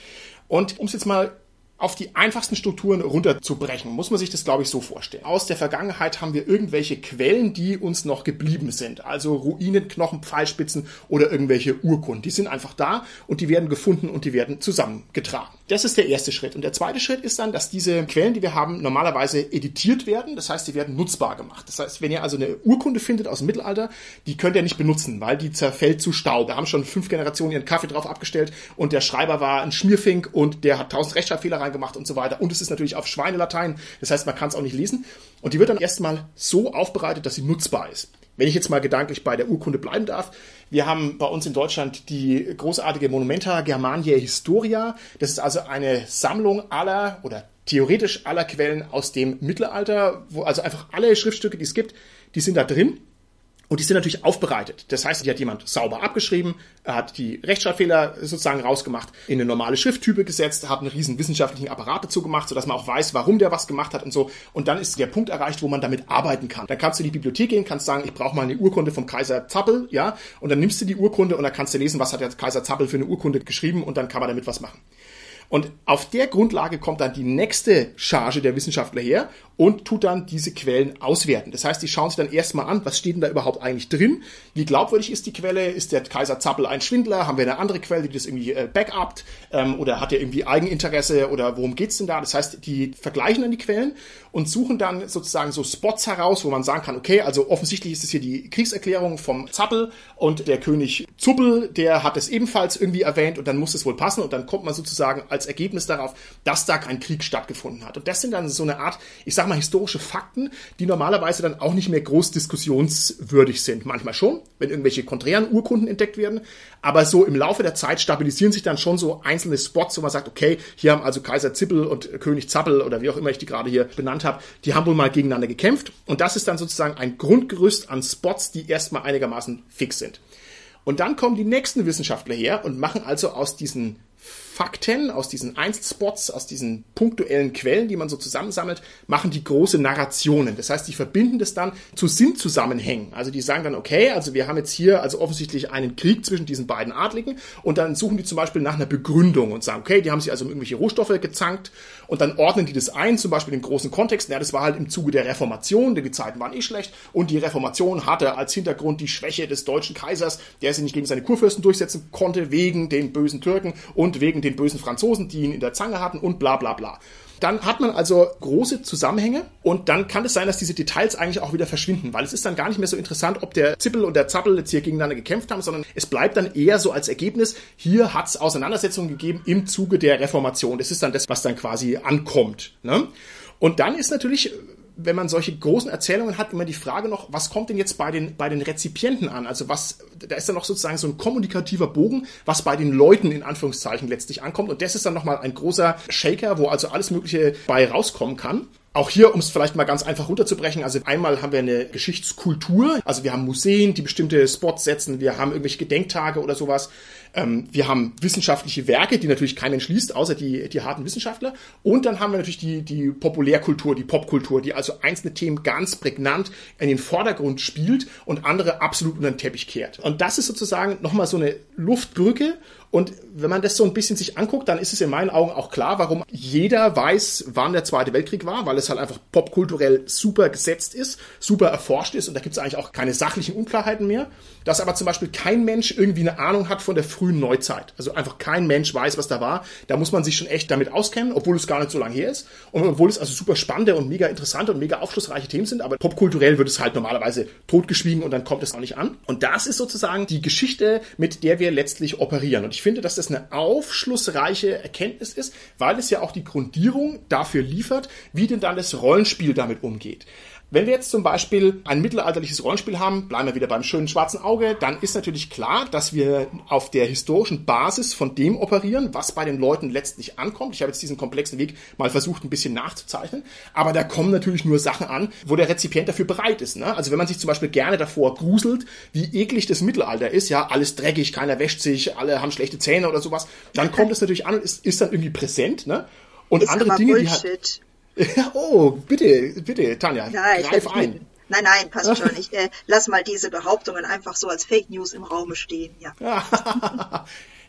Und um es jetzt mal auf die einfachsten Strukturen runterzubrechen, muss man sich das, glaube ich, so vorstellen. Aus der Vergangenheit haben wir irgendwelche Quellen, die uns noch geblieben sind. Also Ruinen, Knochen, Pfeilspitzen oder irgendwelche Urkunden. Die sind einfach da und die werden gefunden und die werden zusammengetragen. Das ist der erste Schritt. Und der zweite Schritt ist dann, dass diese Quellen, die wir haben, normalerweise editiert werden. Das heißt, die werden nutzbar gemacht. Das heißt, wenn ihr also eine Urkunde findet aus dem Mittelalter, die könnt ihr nicht benutzen, weil die zerfällt zu Staub. Da haben schon fünf Generationen ihren Kaffee drauf abgestellt und der Schreiber war ein Schmierfink und der hat tausend Rechtschreibfehler reingemacht und so weiter. Und es ist natürlich auf Schweinelatein. Das heißt, man kann es auch nicht lesen. Und die wird dann erstmal so aufbereitet, dass sie nutzbar ist. Wenn ich jetzt mal gedanklich bei der Urkunde bleiben darf, wir haben bei uns in Deutschland die großartige Monumenta Germaniae Historia. Das ist also eine Sammlung aller oder theoretisch aller Quellen aus dem Mittelalter, wo also einfach alle Schriftstücke, die es gibt, die sind da drin. Und die sind natürlich aufbereitet. Das heißt, die hat jemand sauber abgeschrieben, hat die Rechtschreibfehler sozusagen rausgemacht, in eine normale Schrifttype gesetzt, hat einen riesen wissenschaftlichen Apparat dazu gemacht, sodass man auch weiß, warum der was gemacht hat und so. Und dann ist der Punkt erreicht, wo man damit arbeiten kann. Dann kannst du in die Bibliothek gehen, kannst sagen, ich brauche mal eine Urkunde vom Kaiser Zappel, ja, und dann nimmst du die Urkunde und dann kannst du lesen, was hat der Kaiser Zappel für eine Urkunde geschrieben und dann kann man damit was machen. Und auf der Grundlage kommt dann die nächste Charge der Wissenschaftler her und tut dann diese Quellen auswerten. Das heißt, die schauen sich dann erstmal an, was steht denn da überhaupt eigentlich drin? Wie glaubwürdig ist die Quelle? Ist der Kaiser Zappel ein Schwindler? Haben wir eine andere Quelle, die das irgendwie äh, backupt? Ähm, oder hat er irgendwie Eigeninteresse? Oder worum geht's denn da? Das heißt, die vergleichen dann die Quellen und suchen dann sozusagen so Spots heraus, wo man sagen kann, okay, also offensichtlich ist es hier die Kriegserklärung vom Zappel und der König Zuppel, der hat es ebenfalls irgendwie erwähnt und dann muss es wohl passen und dann kommt man sozusagen als Ergebnis darauf, dass da kein Krieg stattgefunden hat. Und das sind dann so eine Art, ich sag mal, historische Fakten, die normalerweise dann auch nicht mehr groß diskussionswürdig sind. Manchmal schon, wenn irgendwelche konträren Urkunden entdeckt werden. Aber so im Laufe der Zeit stabilisieren sich dann schon so einzelne Spots, wo man sagt, okay, hier haben also Kaiser Zippel und König Zappel oder wie auch immer ich die gerade hier benannt habe, die haben wohl mal gegeneinander gekämpft. Und das ist dann sozusagen ein Grundgerüst an Spots, die erstmal einigermaßen fix sind. Und dann kommen die nächsten Wissenschaftler her und machen also aus diesen Fakten, aus diesen Einzelspots, aus diesen punktuellen Quellen, die man so zusammensammelt, machen die große Narrationen. Das heißt, die verbinden das dann zu Sinnzusammenhängen. Also die sagen dann, okay, also wir haben jetzt hier also offensichtlich einen Krieg zwischen diesen beiden Adligen und dann suchen die zum Beispiel nach einer Begründung und sagen, okay, die haben sich also um irgendwelche Rohstoffe gezankt und dann ordnen die das ein, zum Beispiel im großen Kontext. Ja, das war halt im Zuge der Reformation, denn die Zeiten waren eh schlecht und die Reformation hatte als Hintergrund die Schwäche des deutschen Kaisers, der sich nicht gegen seine Kurfürsten durchsetzen konnte, wegen den bösen Türken und wegen den bösen Franzosen, die ihn in der Zange hatten und bla bla bla. Dann hat man also große Zusammenhänge und dann kann es sein, dass diese Details eigentlich auch wieder verschwinden, weil es ist dann gar nicht mehr so interessant, ob der Zippel und der Zappel jetzt hier gegeneinander gekämpft haben, sondern es bleibt dann eher so als Ergebnis, hier hat es Auseinandersetzungen gegeben im Zuge der Reformation. Das ist dann das, was dann quasi ankommt. Ne? Und dann ist natürlich wenn man solche großen Erzählungen hat, immer die Frage noch, was kommt denn jetzt bei den, bei den Rezipienten an? Also was, da ist dann noch sozusagen so ein kommunikativer Bogen, was bei den Leuten in Anführungszeichen letztlich ankommt. Und das ist dann nochmal ein großer Shaker, wo also alles Mögliche bei rauskommen kann. Auch hier, um es vielleicht mal ganz einfach runterzubrechen, also einmal haben wir eine Geschichtskultur, also wir haben Museen, die bestimmte Spots setzen, wir haben irgendwelche Gedenktage oder sowas. Ähm, wir haben wissenschaftliche Werke, die natürlich kein Mensch liest, außer die, die harten Wissenschaftler. Und dann haben wir natürlich die, die Populärkultur, die Popkultur, die also einzelne Themen ganz prägnant in den Vordergrund spielt und andere absolut unter den Teppich kehrt. Und das ist sozusagen nochmal so eine Luftbrücke und wenn man das so ein bisschen sich anguckt, dann ist es in meinen Augen auch klar, warum jeder weiß, wann der Zweite Weltkrieg war, weil es halt einfach popkulturell super gesetzt ist, super erforscht ist und da gibt es eigentlich auch keine sachlichen Unklarheiten mehr. Dass aber zum Beispiel kein Mensch irgendwie eine Ahnung hat von der frühen Neuzeit. Also einfach kein Mensch weiß, was da war. Da muss man sich schon echt damit auskennen, obwohl es gar nicht so lange her ist. Und obwohl es also super spannende und mega interessante und mega aufschlussreiche Themen sind, aber popkulturell wird es halt normalerweise totgeschwiegen und dann kommt es auch nicht an. Und das ist sozusagen die Geschichte, mit der wir letztlich operieren. Und ich finde, dass das eine aufschlussreiche Erkenntnis ist, weil es ja auch die Grundierung dafür liefert, wie denn dann das Rollenspiel damit umgeht. Wenn wir jetzt zum Beispiel ein mittelalterliches Rollenspiel haben, bleiben wir wieder beim schönen schwarzen Auge, dann ist natürlich klar, dass wir auf der historischen Basis von dem operieren, was bei den Leuten letztlich ankommt. Ich habe jetzt diesen komplexen Weg mal versucht, ein bisschen nachzuzeichnen, aber da kommen natürlich nur Sachen an, wo der Rezipient dafür bereit ist. Ne? Also wenn man sich zum Beispiel gerne davor gruselt, wie eklig das Mittelalter ist, ja, alles dreckig, keiner wäscht sich, alle haben schlechte Zähne oder sowas, dann kommt es natürlich an und ist, ist dann irgendwie präsent. Ne? Und ist andere Dinge, Bullshit. die halt <laughs> oh, bitte, bitte, Tanja, ja, greif ein. Nein, nein, passt schon. Ich äh, lass mal diese Behauptungen einfach so als Fake News im Raume stehen. Ja. <laughs>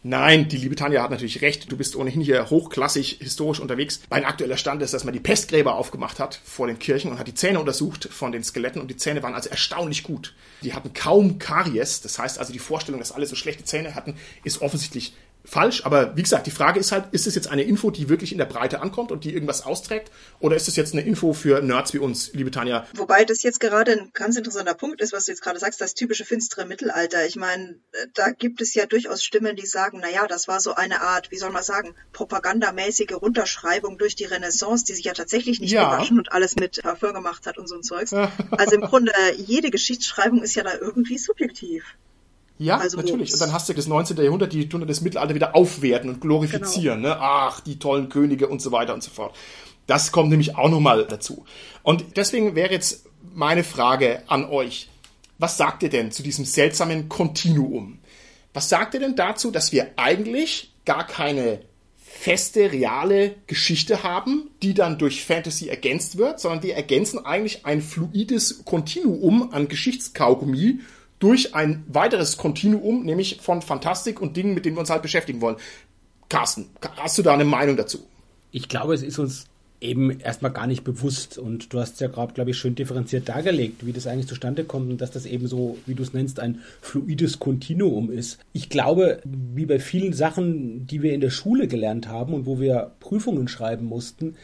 Nein, die liebe Tanja hat natürlich recht. Du bist ohnehin hier hochklassig historisch unterwegs. Mein aktueller Stand ist, dass man die Pestgräber aufgemacht hat vor den Kirchen und hat die Zähne untersucht von den Skeletten und die Zähne waren also erstaunlich gut. Die hatten kaum Karies. Das heißt also, die Vorstellung, dass alle so schlechte Zähne hatten, ist offensichtlich falsch, aber wie gesagt, die Frage ist halt, ist es jetzt eine Info, die wirklich in der Breite ankommt und die irgendwas austrägt, oder ist es jetzt eine Info für Nerds wie uns, liebe Tanja? Wobei das jetzt gerade ein ganz interessanter Punkt ist, was du jetzt gerade sagst, das typische finstere Mittelalter. Ich meine, da gibt es ja durchaus Stimmen, die sagen, na ja, das war so eine Art, wie soll man sagen, propagandamäßige Runterschreibung durch die Renaissance, die sich ja tatsächlich nicht ja. gewaschen und alles mit Parfum gemacht hat und so ein Zeugs. <laughs> also im Grunde, jede Geschichtsschreibung ist ja da irgendwie subjektiv. Ja, also natürlich. Und dann hast du das 19. Jahrhundert, die tun das Mittelalter wieder aufwerten und glorifizieren. Genau. Ne? Ach, die tollen Könige und so weiter und so fort. Das kommt nämlich auch nochmal dazu. Und deswegen wäre jetzt meine Frage an euch. Was sagt ihr denn zu diesem seltsamen Kontinuum? Was sagt ihr denn dazu, dass wir eigentlich gar keine feste, reale Geschichte haben, die dann durch Fantasy ergänzt wird, sondern wir ergänzen eigentlich ein fluides Kontinuum an Geschichtskaugummi durch ein weiteres Kontinuum, nämlich von Fantastik und Dingen, mit denen wir uns halt beschäftigen wollen. Carsten, hast du da eine Meinung dazu? Ich glaube, es ist uns eben erstmal gar nicht bewusst. Und du hast ja gerade, glaube ich, schön differenziert dargelegt, wie das eigentlich zustande kommt und dass das eben so, wie du es nennst, ein fluides Kontinuum ist. Ich glaube, wie bei vielen Sachen, die wir in der Schule gelernt haben und wo wir Prüfungen schreiben mussten,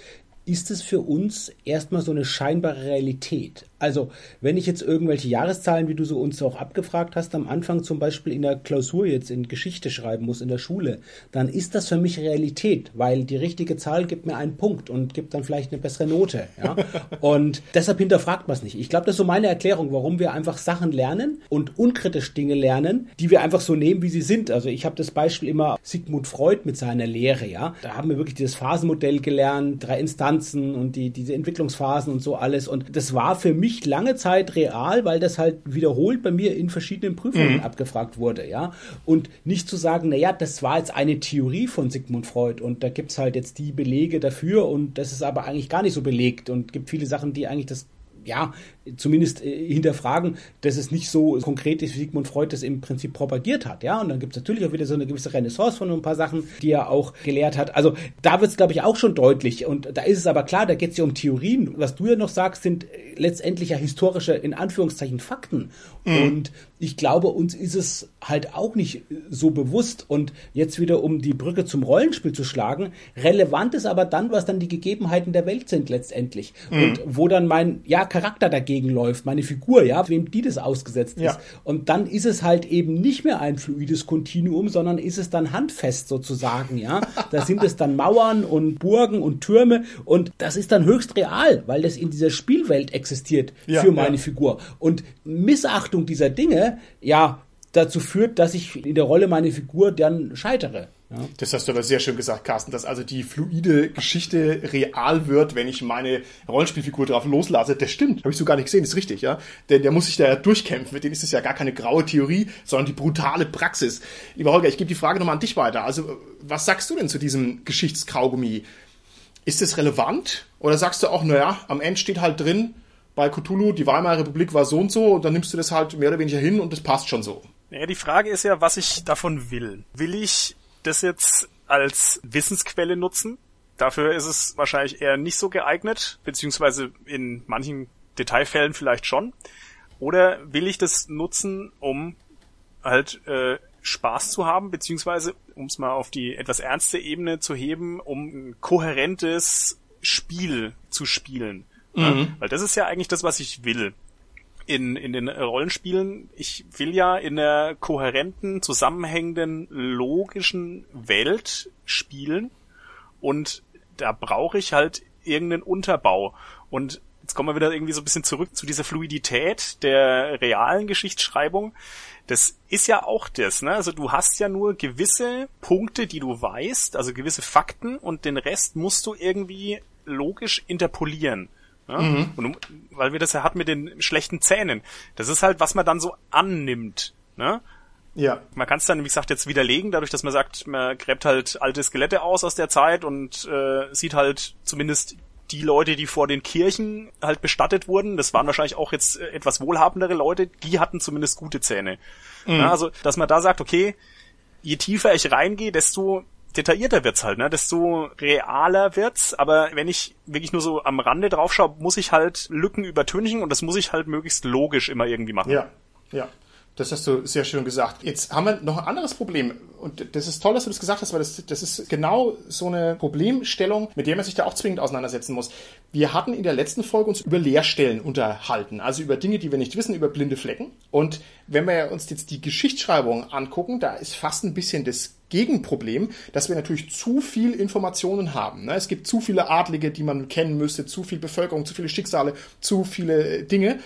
ist es für uns erstmal so eine scheinbare Realität. Also, wenn ich jetzt irgendwelche Jahreszahlen, wie du so uns auch abgefragt hast, am Anfang zum Beispiel in der Klausur jetzt in Geschichte schreiben muss in der Schule, dann ist das für mich Realität, weil die richtige Zahl gibt mir einen Punkt und gibt dann vielleicht eine bessere Note. Ja? <laughs> und deshalb hinterfragt man es nicht. Ich glaube, das ist so meine Erklärung, warum wir einfach Sachen lernen und unkritisch Dinge lernen, die wir einfach so nehmen, wie sie sind. Also ich habe das Beispiel immer Sigmund Freud mit seiner Lehre, ja. Da haben wir wirklich dieses Phasenmodell gelernt, drei Instanzen und die, diese Entwicklungsphasen und so alles. Und das war für mich mich lange Zeit real, weil das halt wiederholt bei mir in verschiedenen Prüfungen mhm. abgefragt wurde, ja. Und nicht zu sagen, naja, das war jetzt eine Theorie von Sigmund Freud und da gibt es halt jetzt die Belege dafür und das ist aber eigentlich gar nicht so belegt und gibt viele Sachen, die eigentlich das ja, zumindest äh, hinterfragen, dass es nicht so konkret ist, wie Sigmund Freud das im Prinzip propagiert hat. Ja, und dann gibt es natürlich auch wieder so eine gewisse Renaissance von ein paar Sachen, die er auch gelehrt hat. Also da wird es, glaube ich, auch schon deutlich. Und da ist es aber klar, da geht es ja um Theorien. Was du ja noch sagst, sind äh, letztendlich ja historische, in Anführungszeichen, Fakten. Mhm. Und ich glaube, uns ist es halt auch nicht so bewusst und jetzt wieder um die Brücke zum Rollenspiel zu schlagen, relevant ist aber dann, was dann die Gegebenheiten der Welt sind letztendlich mhm. und wo dann mein ja Charakter dagegen läuft, meine Figur, ja, wem die das ausgesetzt ja. ist und dann ist es halt eben nicht mehr ein fluides Kontinuum, sondern ist es dann handfest sozusagen, ja. Da sind es dann Mauern und Burgen und Türme und das ist dann höchst real, weil das in dieser Spielwelt existiert ja, für meine ja. Figur und Missachtung dieser Dinge, ja, dazu führt, dass ich in der Rolle meine Figur dann scheitere. Ja. Das hast du aber sehr schön gesagt, Carsten, dass also die fluide Geschichte real wird, wenn ich meine Rollenspielfigur drauf loslasse. Das stimmt, habe ich so gar nicht gesehen, ist richtig, ja. Denn der muss sich da ja durchkämpfen. Mit dem ist es ja gar keine graue Theorie, sondern die brutale Praxis. Lieber Holger, ich gebe die Frage nochmal an dich weiter. Also, was sagst du denn zu diesem Geschichtskaugummi? Ist es relevant? Oder sagst du auch, naja, am Ende steht halt drin, bei Cthulhu, die Weimarer Republik war so und so, und dann nimmst du das halt mehr oder weniger hin und das passt schon so. Naja, die Frage ist ja, was ich davon will. Will ich das jetzt als Wissensquelle nutzen? Dafür ist es wahrscheinlich eher nicht so geeignet, beziehungsweise in manchen Detailfällen vielleicht schon. Oder will ich das nutzen, um halt äh, Spaß zu haben, beziehungsweise um es mal auf die etwas ernste Ebene zu heben, um ein kohärentes Spiel zu spielen. Mhm. Ja? Weil das ist ja eigentlich das, was ich will in, in den Rollenspielen, ich will ja in einer kohärenten, zusammenhängenden, logischen Welt spielen und da brauche ich halt irgendeinen Unterbau. Und jetzt kommen wir wieder irgendwie so ein bisschen zurück zu dieser Fluidität der realen Geschichtsschreibung. Das ist ja auch das, ne? Also du hast ja nur gewisse Punkte, die du weißt, also gewisse Fakten und den Rest musst du irgendwie logisch interpolieren. Ja? Mhm. Und, weil wir das ja hatten mit den schlechten Zähnen. Das ist halt, was man dann so annimmt. Ne? Ja. Man kann es dann, wie gesagt, jetzt widerlegen, dadurch, dass man sagt, man gräbt halt alte Skelette aus aus der Zeit und äh, sieht halt zumindest die Leute, die vor den Kirchen halt bestattet wurden, das waren wahrscheinlich auch jetzt äh, etwas wohlhabendere Leute, die hatten zumindest gute Zähne. Mhm. Ja, also, dass man da sagt, okay, je tiefer ich reingehe, desto detaillierter wird's halt, ne? desto realer wird's. Aber wenn ich wirklich nur so am Rande drauf schaue, muss ich halt Lücken übertünchen und das muss ich halt möglichst logisch immer irgendwie machen. Ja, ja. Das hast du sehr schön gesagt. Jetzt haben wir noch ein anderes Problem. Und das ist toll, dass du das gesagt hast, weil das, das ist genau so eine Problemstellung, mit der man sich da auch zwingend auseinandersetzen muss. Wir hatten in der letzten Folge uns über Leerstellen unterhalten, also über Dinge, die wir nicht wissen, über blinde Flecken. Und wenn wir uns jetzt die Geschichtsschreibung angucken, da ist fast ein bisschen das Gegenproblem, dass wir natürlich zu viel Informationen haben. Ne? Es gibt zu viele Adlige, die man kennen müsste, zu viel Bevölkerung, zu viele Schicksale, zu viele Dinge.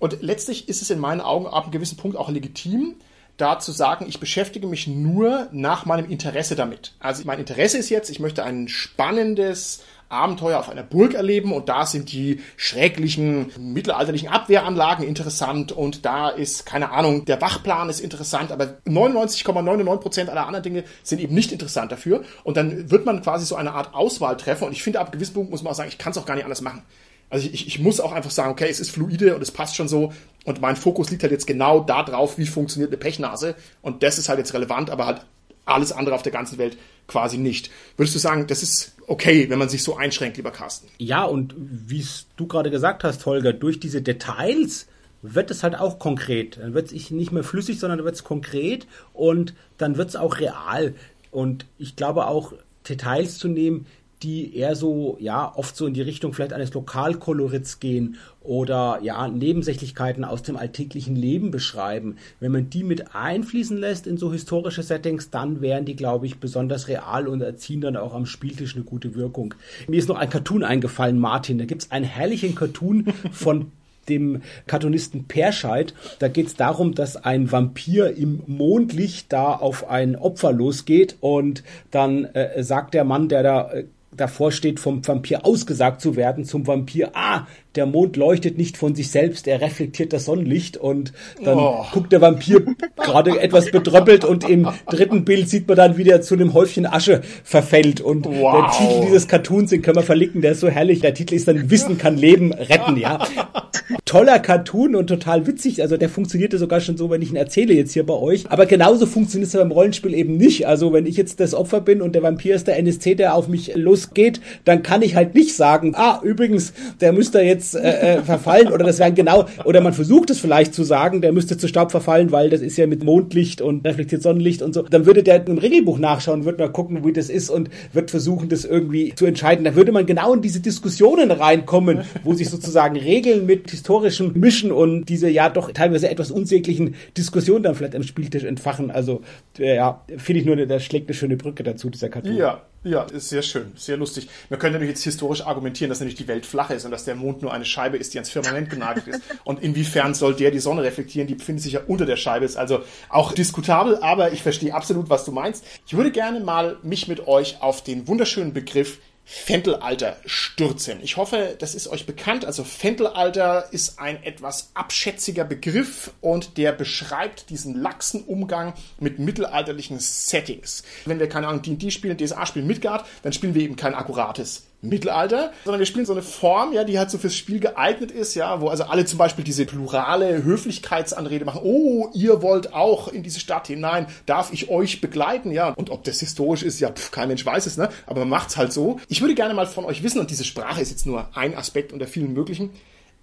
Und letztlich ist es in meinen Augen ab einem gewissen Punkt auch legitim, da zu sagen, ich beschäftige mich nur nach meinem Interesse damit. Also mein Interesse ist jetzt, ich möchte ein spannendes Abenteuer auf einer Burg erleben und da sind die schrecklichen mittelalterlichen Abwehranlagen interessant und da ist, keine Ahnung, der Wachplan ist interessant, aber 99,99% aller anderen Dinge sind eben nicht interessant dafür und dann wird man quasi so eine Art Auswahl treffen und ich finde, ab gewissen Punkt muss man auch sagen, ich kann es auch gar nicht anders machen. Also ich, ich muss auch einfach sagen, okay, es ist fluide und es passt schon so. Und mein Fokus liegt halt jetzt genau da drauf, wie funktioniert eine Pechnase. Und das ist halt jetzt relevant, aber halt alles andere auf der ganzen Welt quasi nicht. Würdest du sagen, das ist okay, wenn man sich so einschränkt, lieber Carsten? Ja, und wie du gerade gesagt hast, Holger, durch diese Details wird es halt auch konkret. Dann wird es nicht mehr flüssig, sondern dann wird es konkret und dann wird es auch real. Und ich glaube auch, Details zu nehmen, die eher so, ja, oft so in die Richtung vielleicht eines Lokalkolorits gehen oder ja, Nebensächlichkeiten aus dem alltäglichen Leben beschreiben. Wenn man die mit einfließen lässt in so historische Settings, dann wären die, glaube ich, besonders real und erziehen dann auch am Spieltisch eine gute Wirkung. Mir ist noch ein Cartoon eingefallen, Martin. Da gibt's einen herrlichen Cartoon <laughs> von dem Cartoonisten Perscheid. Da geht es darum, dass ein Vampir im Mondlicht da auf ein Opfer losgeht und dann äh, sagt der Mann, der da äh, davor steht, vom Vampir ausgesagt zu werden, zum Vampir, ah, der Mond leuchtet nicht von sich selbst, er reflektiert das Sonnenlicht und dann oh. guckt der Vampir <laughs> gerade etwas bedröppelt und im dritten Bild sieht man dann, wie der zu einem Häufchen Asche verfällt und wow. der Titel dieses Cartoons, den können wir verlinken, der ist so herrlich, der Titel ist dann Wissen kann Leben retten, ja. <laughs> toller Cartoon und total witzig. Also der funktionierte sogar schon so, wenn ich ihn erzähle jetzt hier bei euch. Aber genauso funktioniert es beim Rollenspiel eben nicht. Also wenn ich jetzt das Opfer bin und der Vampir ist der NSC, der auf mich losgeht, dann kann ich halt nicht sagen, ah, übrigens, der müsste jetzt äh, äh, verfallen oder das wären genau, oder man versucht es vielleicht zu sagen, der müsste zu Staub verfallen, weil das ist ja mit Mondlicht und reflektiert Sonnenlicht und so. Dann würde der im Regelbuch nachschauen, würde mal gucken, wie das ist und wird versuchen, das irgendwie zu entscheiden. Da würde man genau in diese Diskussionen reinkommen, wo sich sozusagen Regeln mit historischem mischen und diese ja doch teilweise etwas unsäglichen Diskussionen dann vielleicht am Spieltisch entfachen. Also ja, finde ich nur, der schlägt eine schöne Brücke dazu, dieser Cartoon. Ja, ja, ist sehr schön, sehr lustig. Man könnte natürlich jetzt historisch argumentieren, dass natürlich die Welt flach ist und dass der Mond nur eine Scheibe ist, die ans Firmament genagelt ist. Und inwiefern soll der die Sonne reflektieren? Die befindet sich ja unter der Scheibe, ist also auch diskutabel, aber ich verstehe absolut, was du meinst. Ich würde gerne mal mich mit euch auf den wunderschönen Begriff Fentelalter stürzen. Ich hoffe, das ist euch bekannt. Also Fentelalter ist ein etwas abschätziger Begriff und der beschreibt diesen laxen Umgang mit mittelalterlichen Settings. Wenn wir keine Ahnung D&D spielen, DSA spielen Midgard, dann spielen wir eben kein akkurates Mittelalter, sondern wir spielen so eine Form, ja, die halt so fürs Spiel geeignet ist, ja, wo also alle zum Beispiel diese plurale Höflichkeitsanrede machen. Oh, ihr wollt auch in diese Stadt hinein, darf ich euch begleiten, ja. Und ob das historisch ist, ja, pf, kein Mensch weiß es, ne? Aber man macht's halt so. Ich würde gerne mal von euch wissen, und diese Sprache ist jetzt nur ein Aspekt unter vielen möglichen.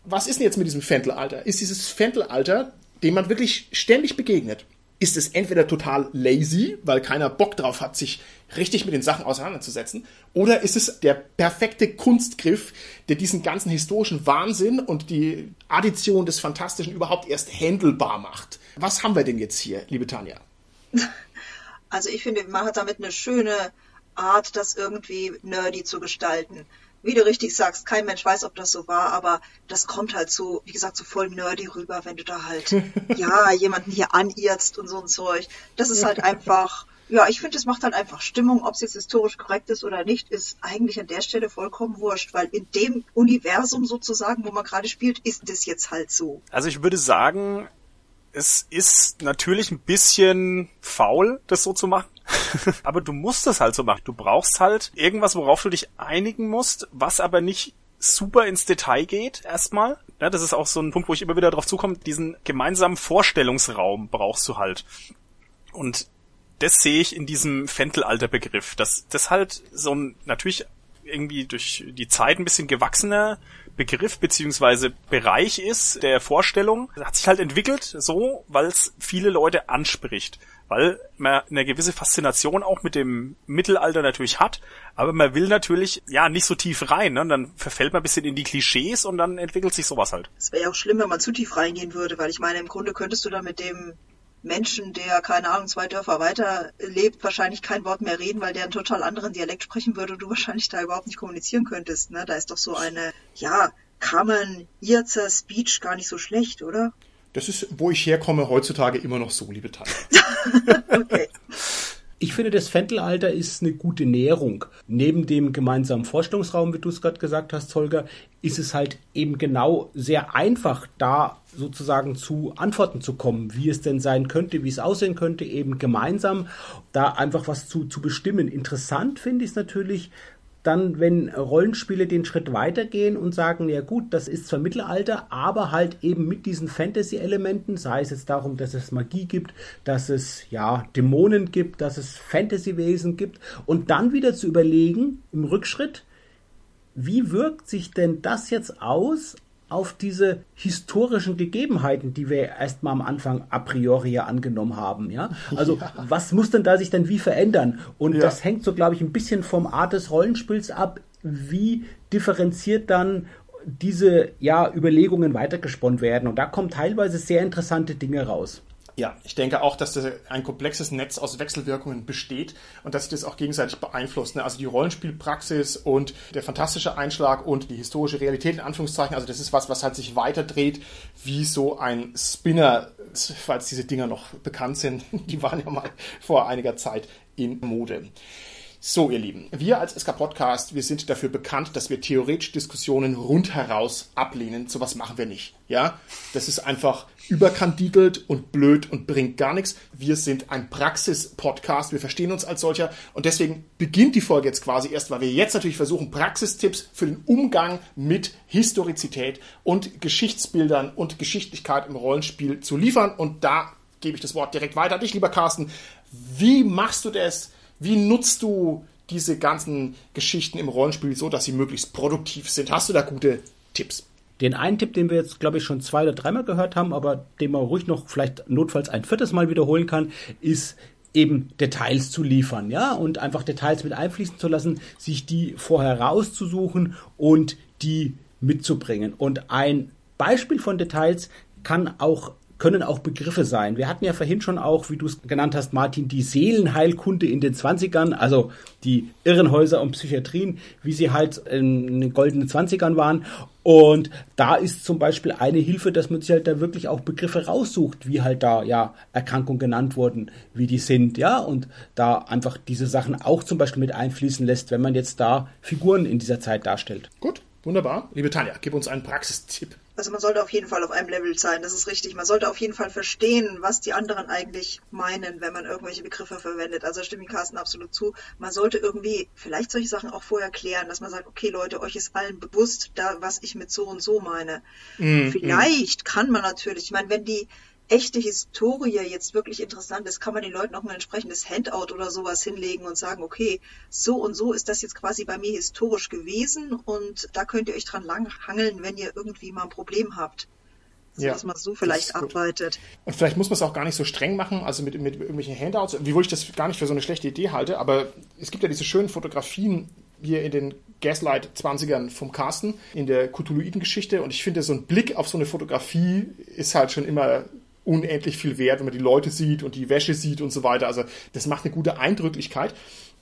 Was ist denn jetzt mit diesem Fentelalter? Ist dieses Fentelalter, dem man wirklich ständig begegnet, ist es entweder total lazy, weil keiner Bock drauf hat, sich richtig mit den Sachen auseinanderzusetzen, oder ist es der perfekte Kunstgriff, der diesen ganzen historischen Wahnsinn und die Addition des Fantastischen überhaupt erst händelbar macht. Was haben wir denn jetzt hier, liebe Tanja? <laughs> Also ich finde, man hat damit eine schöne Art, das irgendwie nerdy zu gestalten wie du richtig sagst, kein Mensch weiß, ob das so war, aber das kommt halt so, wie gesagt, so voll nerdy rüber, wenn du da halt, <laughs> ja, jemanden hier anirzt und so ein Zeug. Das ist halt <laughs> einfach, ja, ich finde, es macht halt einfach Stimmung, ob es jetzt historisch korrekt ist oder nicht, ist eigentlich an der Stelle vollkommen wurscht, weil in dem Universum sozusagen, wo man gerade spielt, ist das jetzt halt so. Also ich würde sagen, es ist natürlich ein bisschen faul, das so zu machen. <laughs> aber du musst es halt so machen. Du brauchst halt irgendwas, worauf du dich einigen musst, was aber nicht super ins Detail geht, erstmal. Ja, das ist auch so ein Punkt, wo ich immer wieder drauf zukomme. Diesen gemeinsamen Vorstellungsraum brauchst du halt. Und das sehe ich in diesem Fentelalter-Begriff, dass das halt so ein natürlich irgendwie durch die Zeit ein bisschen gewachsener Begriff beziehungsweise Bereich ist der Vorstellung. Das hat sich halt entwickelt so, weil es viele Leute anspricht. Weil man eine gewisse Faszination auch mit dem Mittelalter natürlich hat, aber man will natürlich ja nicht so tief rein. Ne? Und dann verfällt man ein bisschen in die Klischees und dann entwickelt sich sowas halt. Es wäre ja auch schlimm, wenn man zu tief reingehen würde, weil ich meine, im Grunde könntest du da mit dem Menschen, der, keine Ahnung, zwei Dörfer weiter lebt, wahrscheinlich kein Wort mehr reden, weil der einen total anderen Dialekt sprechen würde und du wahrscheinlich da überhaupt nicht kommunizieren könntest. Ne? Da ist doch so eine, ja, Common Irzer Speech gar nicht so schlecht, oder? Das ist, wo ich herkomme, heutzutage immer noch so, liebe Tante. <laughs> okay. Ich finde, das Fentelalter ist eine gute Näherung. Neben dem gemeinsamen Vorstellungsraum, wie du es gerade gesagt hast, Holger, ist es halt eben genau sehr einfach, da sozusagen zu Antworten zu kommen, wie es denn sein könnte, wie es aussehen könnte, eben gemeinsam da einfach was zu, zu bestimmen. Interessant finde ich es natürlich, dann, wenn Rollenspiele den Schritt weitergehen und sagen, ja gut, das ist zwar Mittelalter, aber halt eben mit diesen Fantasy-Elementen, sei es jetzt darum, dass es Magie gibt, dass es ja Dämonen gibt, dass es Fantasy-Wesen gibt und dann wieder zu überlegen im Rückschritt, wie wirkt sich denn das jetzt aus auf diese historischen Gegebenheiten, die wir erstmal am Anfang a priori ja angenommen haben, ja? Also, <laughs> ja. was muss denn da sich denn wie verändern? Und ja. das hängt so, glaube ich, ein bisschen vom Art des Rollenspiels ab, wie differenziert dann diese ja, Überlegungen weitergesponnen werden. Und da kommen teilweise sehr interessante Dinge raus. Ja, ich denke auch, dass das ein komplexes Netz aus Wechselwirkungen besteht und dass sich das auch gegenseitig beeinflusst. Ne? Also die Rollenspielpraxis und der fantastische Einschlag und die historische Realität in Anführungszeichen, also das ist was, was halt sich weiterdreht wie so ein Spinner, falls diese Dinger noch bekannt sind. <laughs> Die waren ja mal vor einiger Zeit in Mode. So, ihr Lieben, wir als SK Podcast, wir sind dafür bekannt, dass wir theoretisch Diskussionen rundheraus ablehnen. So was machen wir nicht. Ja, das ist einfach überkandidelt und blöd und bringt gar nichts. Wir sind ein Praxis-Podcast. Wir verstehen uns als solcher und deswegen beginnt die Folge jetzt quasi erst, weil wir jetzt natürlich versuchen, Praxistipps für den Umgang mit Historizität und Geschichtsbildern und Geschichtlichkeit im Rollenspiel zu liefern. Und da gebe ich das Wort direkt weiter an dich, lieber Carsten. Wie machst du das? Wie nutzt du diese ganzen Geschichten im Rollenspiel so, dass sie möglichst produktiv sind? Hast du da gute Tipps? Den einen Tipp, den wir jetzt, glaube ich, schon zwei oder dreimal gehört haben, aber den man ruhig noch vielleicht notfalls ein viertes Mal wiederholen kann, ist eben Details zu liefern, ja, und einfach Details mit einfließen zu lassen, sich die vorher rauszusuchen und die mitzubringen. Und ein Beispiel von Details kann auch können auch Begriffe sein. Wir hatten ja vorhin schon auch, wie du es genannt hast, Martin, die Seelenheilkunde in den 20ern, also die Irrenhäuser und Psychiatrien, wie sie halt in den goldenen 20ern waren. Und da ist zum Beispiel eine Hilfe, dass man sich halt da wirklich auch Begriffe raussucht, wie halt da ja Erkrankungen genannt wurden, wie die sind, ja, und da einfach diese Sachen auch zum Beispiel mit einfließen lässt, wenn man jetzt da Figuren in dieser Zeit darstellt. Gut, wunderbar. Liebe Tanja, gib uns einen Praxistipp. Also man sollte auf jeden Fall auf einem Level sein, das ist richtig. Man sollte auf jeden Fall verstehen, was die anderen eigentlich meinen, wenn man irgendwelche Begriffe verwendet. Also stimme ich Carsten absolut zu. Man sollte irgendwie vielleicht solche Sachen auch vorher klären, dass man sagt, okay Leute, euch ist allen bewusst, da, was ich mit so und so meine. Mm, vielleicht kann man natürlich, ich meine, wenn die echte Historie jetzt wirklich interessant ist, kann man den Leuten auch mal ein entsprechendes Handout oder sowas hinlegen und sagen, okay, so und so ist das jetzt quasi bei mir historisch gewesen und da könnt ihr euch dran langhangeln, wenn ihr irgendwie mal ein Problem habt. So, ja, dass man so vielleicht ableitet. Und vielleicht muss man es auch gar nicht so streng machen, also mit, mit irgendwelchen Handouts, wiewohl ich das gar nicht für so eine schlechte Idee halte, aber es gibt ja diese schönen Fotografien hier in den Gaslight 20ern vom Carsten in der Cthulhuiden-Geschichte und ich finde, so ein Blick auf so eine Fotografie ist halt schon immer unendlich viel wert, wenn man die Leute sieht und die Wäsche sieht und so weiter. Also das macht eine gute Eindrücklichkeit.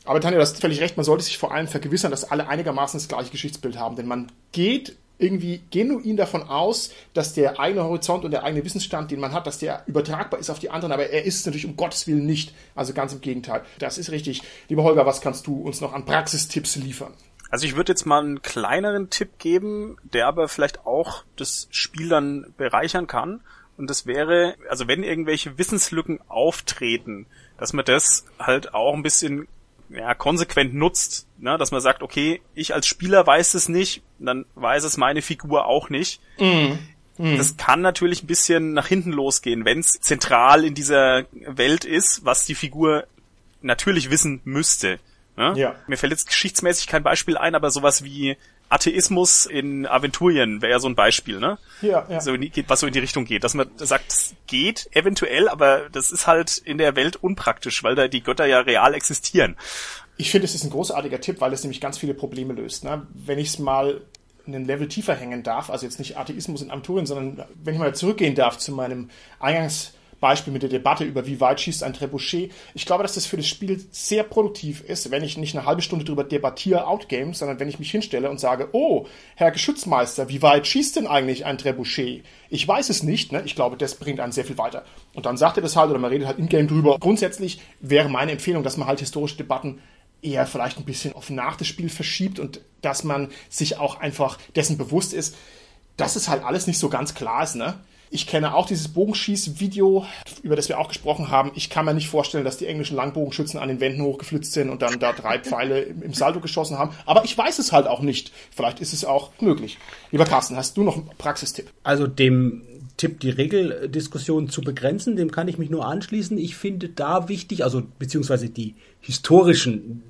Aber Tanja, du hast völlig recht, man sollte sich vor allem vergewissern, dass alle einigermaßen das gleiche Geschichtsbild haben. Denn man geht irgendwie genuin davon aus, dass der eigene Horizont und der eigene Wissensstand, den man hat, dass der übertragbar ist auf die anderen, aber er ist es natürlich um Gottes Willen nicht. Also ganz im Gegenteil. Das ist richtig. Lieber Holger, was kannst du uns noch an Praxistipps liefern? Also ich würde jetzt mal einen kleineren Tipp geben, der aber vielleicht auch das Spiel dann bereichern kann. Und das wäre, also wenn irgendwelche Wissenslücken auftreten, dass man das halt auch ein bisschen ja, konsequent nutzt, ne? dass man sagt, okay, ich als Spieler weiß es nicht, dann weiß es meine Figur auch nicht. Mm. Mm. Das kann natürlich ein bisschen nach hinten losgehen, wenn es zentral in dieser Welt ist, was die Figur natürlich wissen müsste. Ne? Ja. Mir fällt jetzt geschichtsmäßig kein Beispiel ein, aber sowas wie Atheismus in Aventurien wäre ja so ein Beispiel, ne? Ja, ja. So in die, was so in die Richtung geht, dass man sagt, es geht eventuell, aber das ist halt in der Welt unpraktisch, weil da die Götter ja real existieren. Ich finde, es ist ein großartiger Tipp, weil es nämlich ganz viele Probleme löst. Ne? Wenn ich es mal einen Level tiefer hängen darf, also jetzt nicht Atheismus in Aventurien, sondern wenn ich mal zurückgehen darf zu meinem Eingangs Beispiel mit der Debatte über wie weit schießt ein Trebuchet. Ich glaube, dass das für das Spiel sehr produktiv ist, wenn ich nicht eine halbe Stunde darüber debattiere, Outgame, sondern wenn ich mich hinstelle und sage, oh, Herr Geschützmeister, wie weit schießt denn eigentlich ein Trebuchet? Ich weiß es nicht, ne? ich glaube, das bringt einen sehr viel weiter. Und dann sagt er das halt oder man redet halt in-game drüber. Grundsätzlich wäre meine Empfehlung, dass man halt historische Debatten eher vielleicht ein bisschen auf nach das Spiel verschiebt und dass man sich auch einfach dessen bewusst ist, dass es halt alles nicht so ganz klar ist, ne? Ich kenne auch dieses Bogenschieß-Video, über das wir auch gesprochen haben. Ich kann mir nicht vorstellen, dass die englischen Langbogenschützen an den Wänden hochgeflitzt sind und dann da drei Pfeile im Salto geschossen haben. Aber ich weiß es halt auch nicht. Vielleicht ist es auch möglich. Lieber Carsten, hast du noch einen Praxistipp? Also dem Tipp, die Regeldiskussion zu begrenzen, dem kann ich mich nur anschließen. Ich finde da wichtig, also beziehungsweise die historischen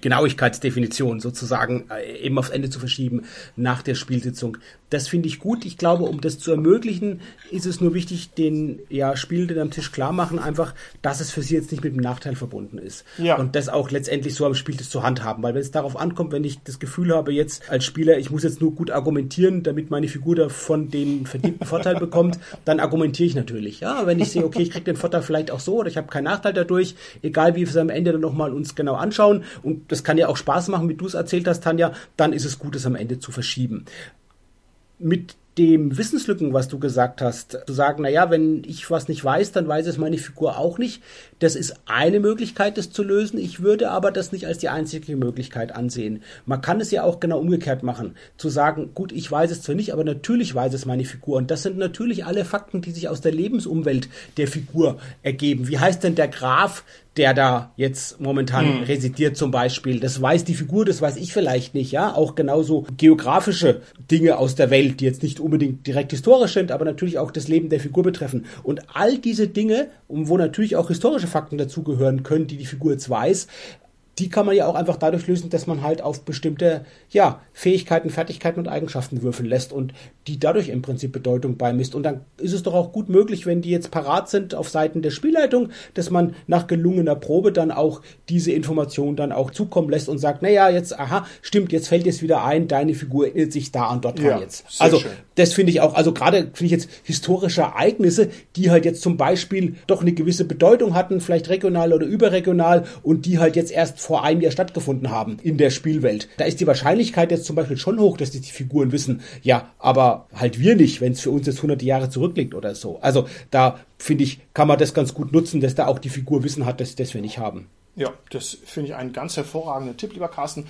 Genauigkeitsdefinition sozusagen äh, eben aufs Ende zu verschieben nach der Spielsitzung. Das finde ich gut. Ich glaube, um das zu ermöglichen, ist es nur wichtig, den ja, Spielenden am Tisch klar machen, einfach, dass es für sie jetzt nicht mit einem Nachteil verbunden ist. Ja. Und das auch letztendlich so am Spieltisch zu handhaben. Weil wenn es darauf ankommt, wenn ich das Gefühl habe, jetzt als Spieler, ich muss jetzt nur gut argumentieren, damit meine Figur davon den verdienten Vorteil bekommt, <laughs> dann argumentiere ich natürlich. Ja, wenn ich sehe, okay, ich kriege den Vorteil vielleicht auch so oder ich habe keinen Nachteil dadurch, egal wie wir es am Ende dann nochmal uns genau anschauen. Und das kann ja auch Spaß machen, wie du es erzählt hast, Tanja, dann ist es gut, es am Ende zu verschieben. Mit dem Wissenslücken, was du gesagt hast, zu sagen, naja, wenn ich was nicht weiß, dann weiß es meine Figur auch nicht. Das ist eine Möglichkeit, das zu lösen. Ich würde aber das nicht als die einzige Möglichkeit ansehen. Man kann es ja auch genau umgekehrt machen. Zu sagen, gut, ich weiß es zwar nicht, aber natürlich weiß es meine Figur. Und das sind natürlich alle Fakten, die sich aus der Lebensumwelt der Figur ergeben. Wie heißt denn der Graf der da jetzt momentan hm. residiert zum Beispiel. Das weiß die Figur, das weiß ich vielleicht nicht, ja. Auch genauso geografische Dinge aus der Welt, die jetzt nicht unbedingt direkt historisch sind, aber natürlich auch das Leben der Figur betreffen. Und all diese Dinge, wo natürlich auch historische Fakten dazugehören können, die die Figur jetzt weiß, die kann man ja auch einfach dadurch lösen, dass man halt auf bestimmte ja, Fähigkeiten, Fertigkeiten und Eigenschaften würfeln lässt und die dadurch im Prinzip Bedeutung beimisst. Und dann ist es doch auch gut möglich, wenn die jetzt parat sind auf Seiten der Spielleitung, dass man nach gelungener Probe dann auch diese Information dann auch zukommen lässt und sagt, naja, jetzt, aha, stimmt, jetzt fällt jetzt wieder ein, deine Figur erinnert sich da und dort dran ja, jetzt. Also schön. das finde ich auch, also gerade finde ich jetzt historische Ereignisse, die halt jetzt zum Beispiel doch eine gewisse Bedeutung hatten, vielleicht regional oder überregional und die halt jetzt erst vor einem Jahr stattgefunden haben in der Spielwelt. Da ist die Wahrscheinlichkeit jetzt zum Beispiel schon hoch, dass die Figuren wissen, ja, aber halt wir nicht, wenn es für uns jetzt hunderte Jahre zurückliegt oder so. Also da finde ich, kann man das ganz gut nutzen, dass da auch die Figur Wissen hat, dass das wir nicht haben. Ja, das finde ich einen ganz hervorragenden Tipp, lieber Carsten.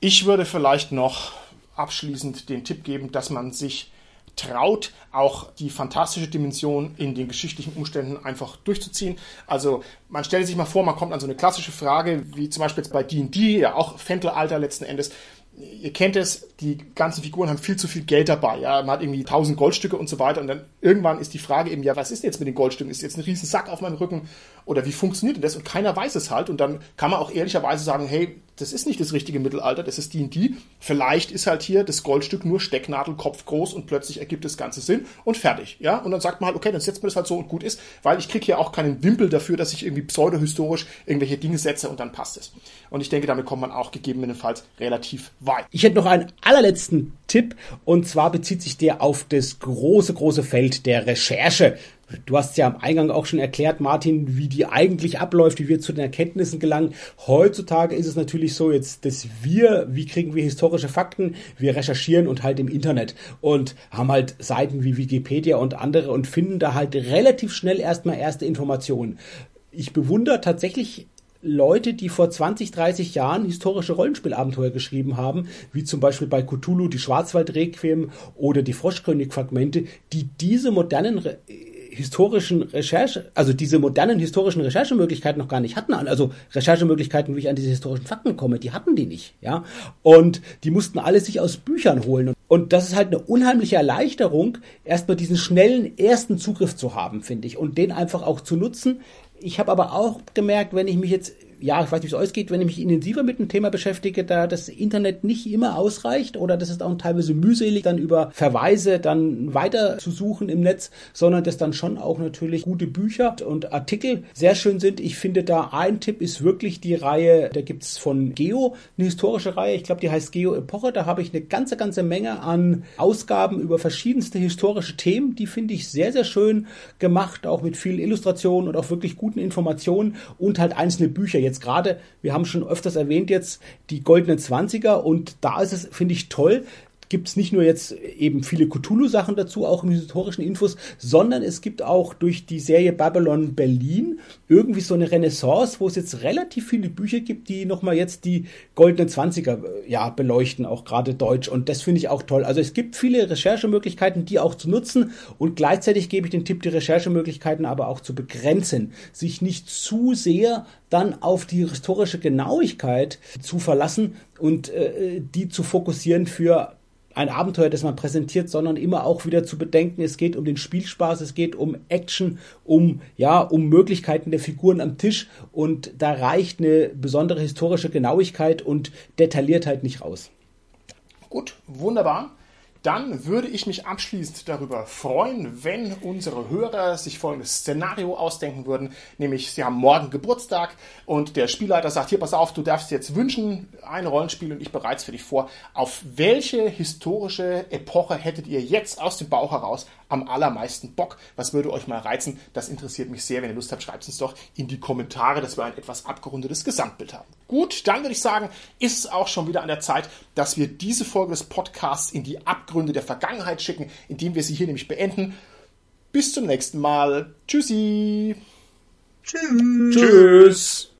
Ich würde vielleicht noch abschließend den Tipp geben, dass man sich traut, auch die fantastische Dimension in den geschichtlichen Umständen einfach durchzuziehen. Also man stellt sich mal vor, man kommt an so eine klassische Frage, wie zum Beispiel jetzt bei D&D, ja auch Fentelalter letzten Endes, ihr kennt es, die ganzen Figuren haben viel zu viel Geld dabei. Ja, man hat irgendwie tausend Goldstücke und so weiter. Und dann irgendwann ist die Frage eben, ja, was ist jetzt mit den Goldstücken? Ist jetzt ein riesen Sack auf meinem Rücken? Oder wie funktioniert denn das? Und keiner weiß es halt. Und dann kann man auch ehrlicherweise sagen, hey, das ist nicht das richtige Mittelalter, das ist D&D. Vielleicht ist halt hier das Goldstück nur Stecknadelkopf groß und plötzlich ergibt das Ganze Sinn und fertig. Ja, und dann sagt man halt, okay, dann setzt man das halt so und gut ist, weil ich kriege hier auch keinen Wimpel dafür, dass ich irgendwie pseudohistorisch irgendwelche Dinge setze und dann passt es. Und ich denke, damit kommt man auch gegebenenfalls relativ weit. Ich hätte noch einen allerletzten Tipp und zwar bezieht sich der auf das große, große Feld der Recherche. Du hast ja am Eingang auch schon erklärt, Martin, wie die eigentlich abläuft, wie wir zu den Erkenntnissen gelangen. Heutzutage ist es natürlich so jetzt, dass wir, wie kriegen wir historische Fakten? Wir recherchieren und halt im Internet und haben halt Seiten wie Wikipedia und andere und finden da halt relativ schnell erstmal erste Informationen. Ich bewundere tatsächlich Leute, die vor 20, 30 Jahren historische Rollenspielabenteuer geschrieben haben, wie zum Beispiel bei Cthulhu die Schwarzwald-Requiem oder die Froschkönig-Fragmente, die diese modernen Re historischen Recherche, also diese modernen historischen Recherchemöglichkeiten noch gar nicht hatten. Also Recherchemöglichkeiten, wie ich an diese historischen Fakten komme, die hatten die nicht, ja. Und die mussten alles sich aus Büchern holen. Und das ist halt eine unheimliche Erleichterung, erstmal diesen schnellen ersten Zugriff zu haben, finde ich, und den einfach auch zu nutzen. Ich habe aber auch gemerkt, wenn ich mich jetzt ja, ich weiß nicht, wie es euch geht, wenn ich mich intensiver mit dem Thema beschäftige, da das Internet nicht immer ausreicht oder das ist auch teilweise mühselig, dann über Verweise dann weiter zu suchen im Netz, sondern dass dann schon auch natürlich gute Bücher und Artikel sehr schön sind. Ich finde da ein Tipp ist wirklich die Reihe, da gibt's von Geo eine historische Reihe, ich glaube, die heißt Geo Epoche, da habe ich eine ganze, ganze Menge an Ausgaben über verschiedenste historische Themen, die finde ich sehr, sehr schön gemacht, auch mit vielen Illustrationen und auch wirklich guten Informationen und halt einzelne Bücher jetzt gerade, wir haben schon öfters erwähnt jetzt die goldenen Zwanziger und da ist es, finde ich, toll, gibt es nicht nur jetzt eben viele Cthulhu-Sachen dazu, auch im historischen Infos, sondern es gibt auch durch die Serie Babylon Berlin irgendwie so eine Renaissance, wo es jetzt relativ viele Bücher gibt, die nochmal jetzt die goldenen Zwanziger ja, beleuchten, auch gerade Deutsch. Und das finde ich auch toll. Also es gibt viele Recherchemöglichkeiten, die auch zu nutzen und gleichzeitig gebe ich den Tipp, die Recherchemöglichkeiten aber auch zu begrenzen, sich nicht zu sehr dann auf die historische Genauigkeit zu verlassen und äh, die zu fokussieren für ein Abenteuer, das man präsentiert, sondern immer auch wieder zu bedenken, es geht um den Spielspaß, es geht um Action, um, ja, um Möglichkeiten der Figuren am Tisch und da reicht eine besondere historische Genauigkeit und Detailliertheit nicht raus. Gut, wunderbar dann würde ich mich abschließend darüber freuen, wenn unsere Hörer sich folgendes Szenario ausdenken würden, nämlich sie haben morgen Geburtstag und der Spielleiter sagt, hier pass auf, du darfst jetzt wünschen, ein Rollenspiel und ich bereite es für dich vor. Auf welche historische Epoche hättet ihr jetzt aus dem Bauch heraus am allermeisten Bock? Was würde euch mal reizen? Das interessiert mich sehr. Wenn ihr Lust habt, schreibt es uns doch in die Kommentare, dass wir ein etwas abgerundetes Gesamtbild haben. Gut, dann würde ich sagen, ist es auch schon wieder an der Zeit, dass wir diese Folge des Podcasts in die Ab Abgründe der Vergangenheit schicken, indem wir sie hier nämlich beenden. Bis zum nächsten Mal. Tschüssi. Tschüss. Tschüss.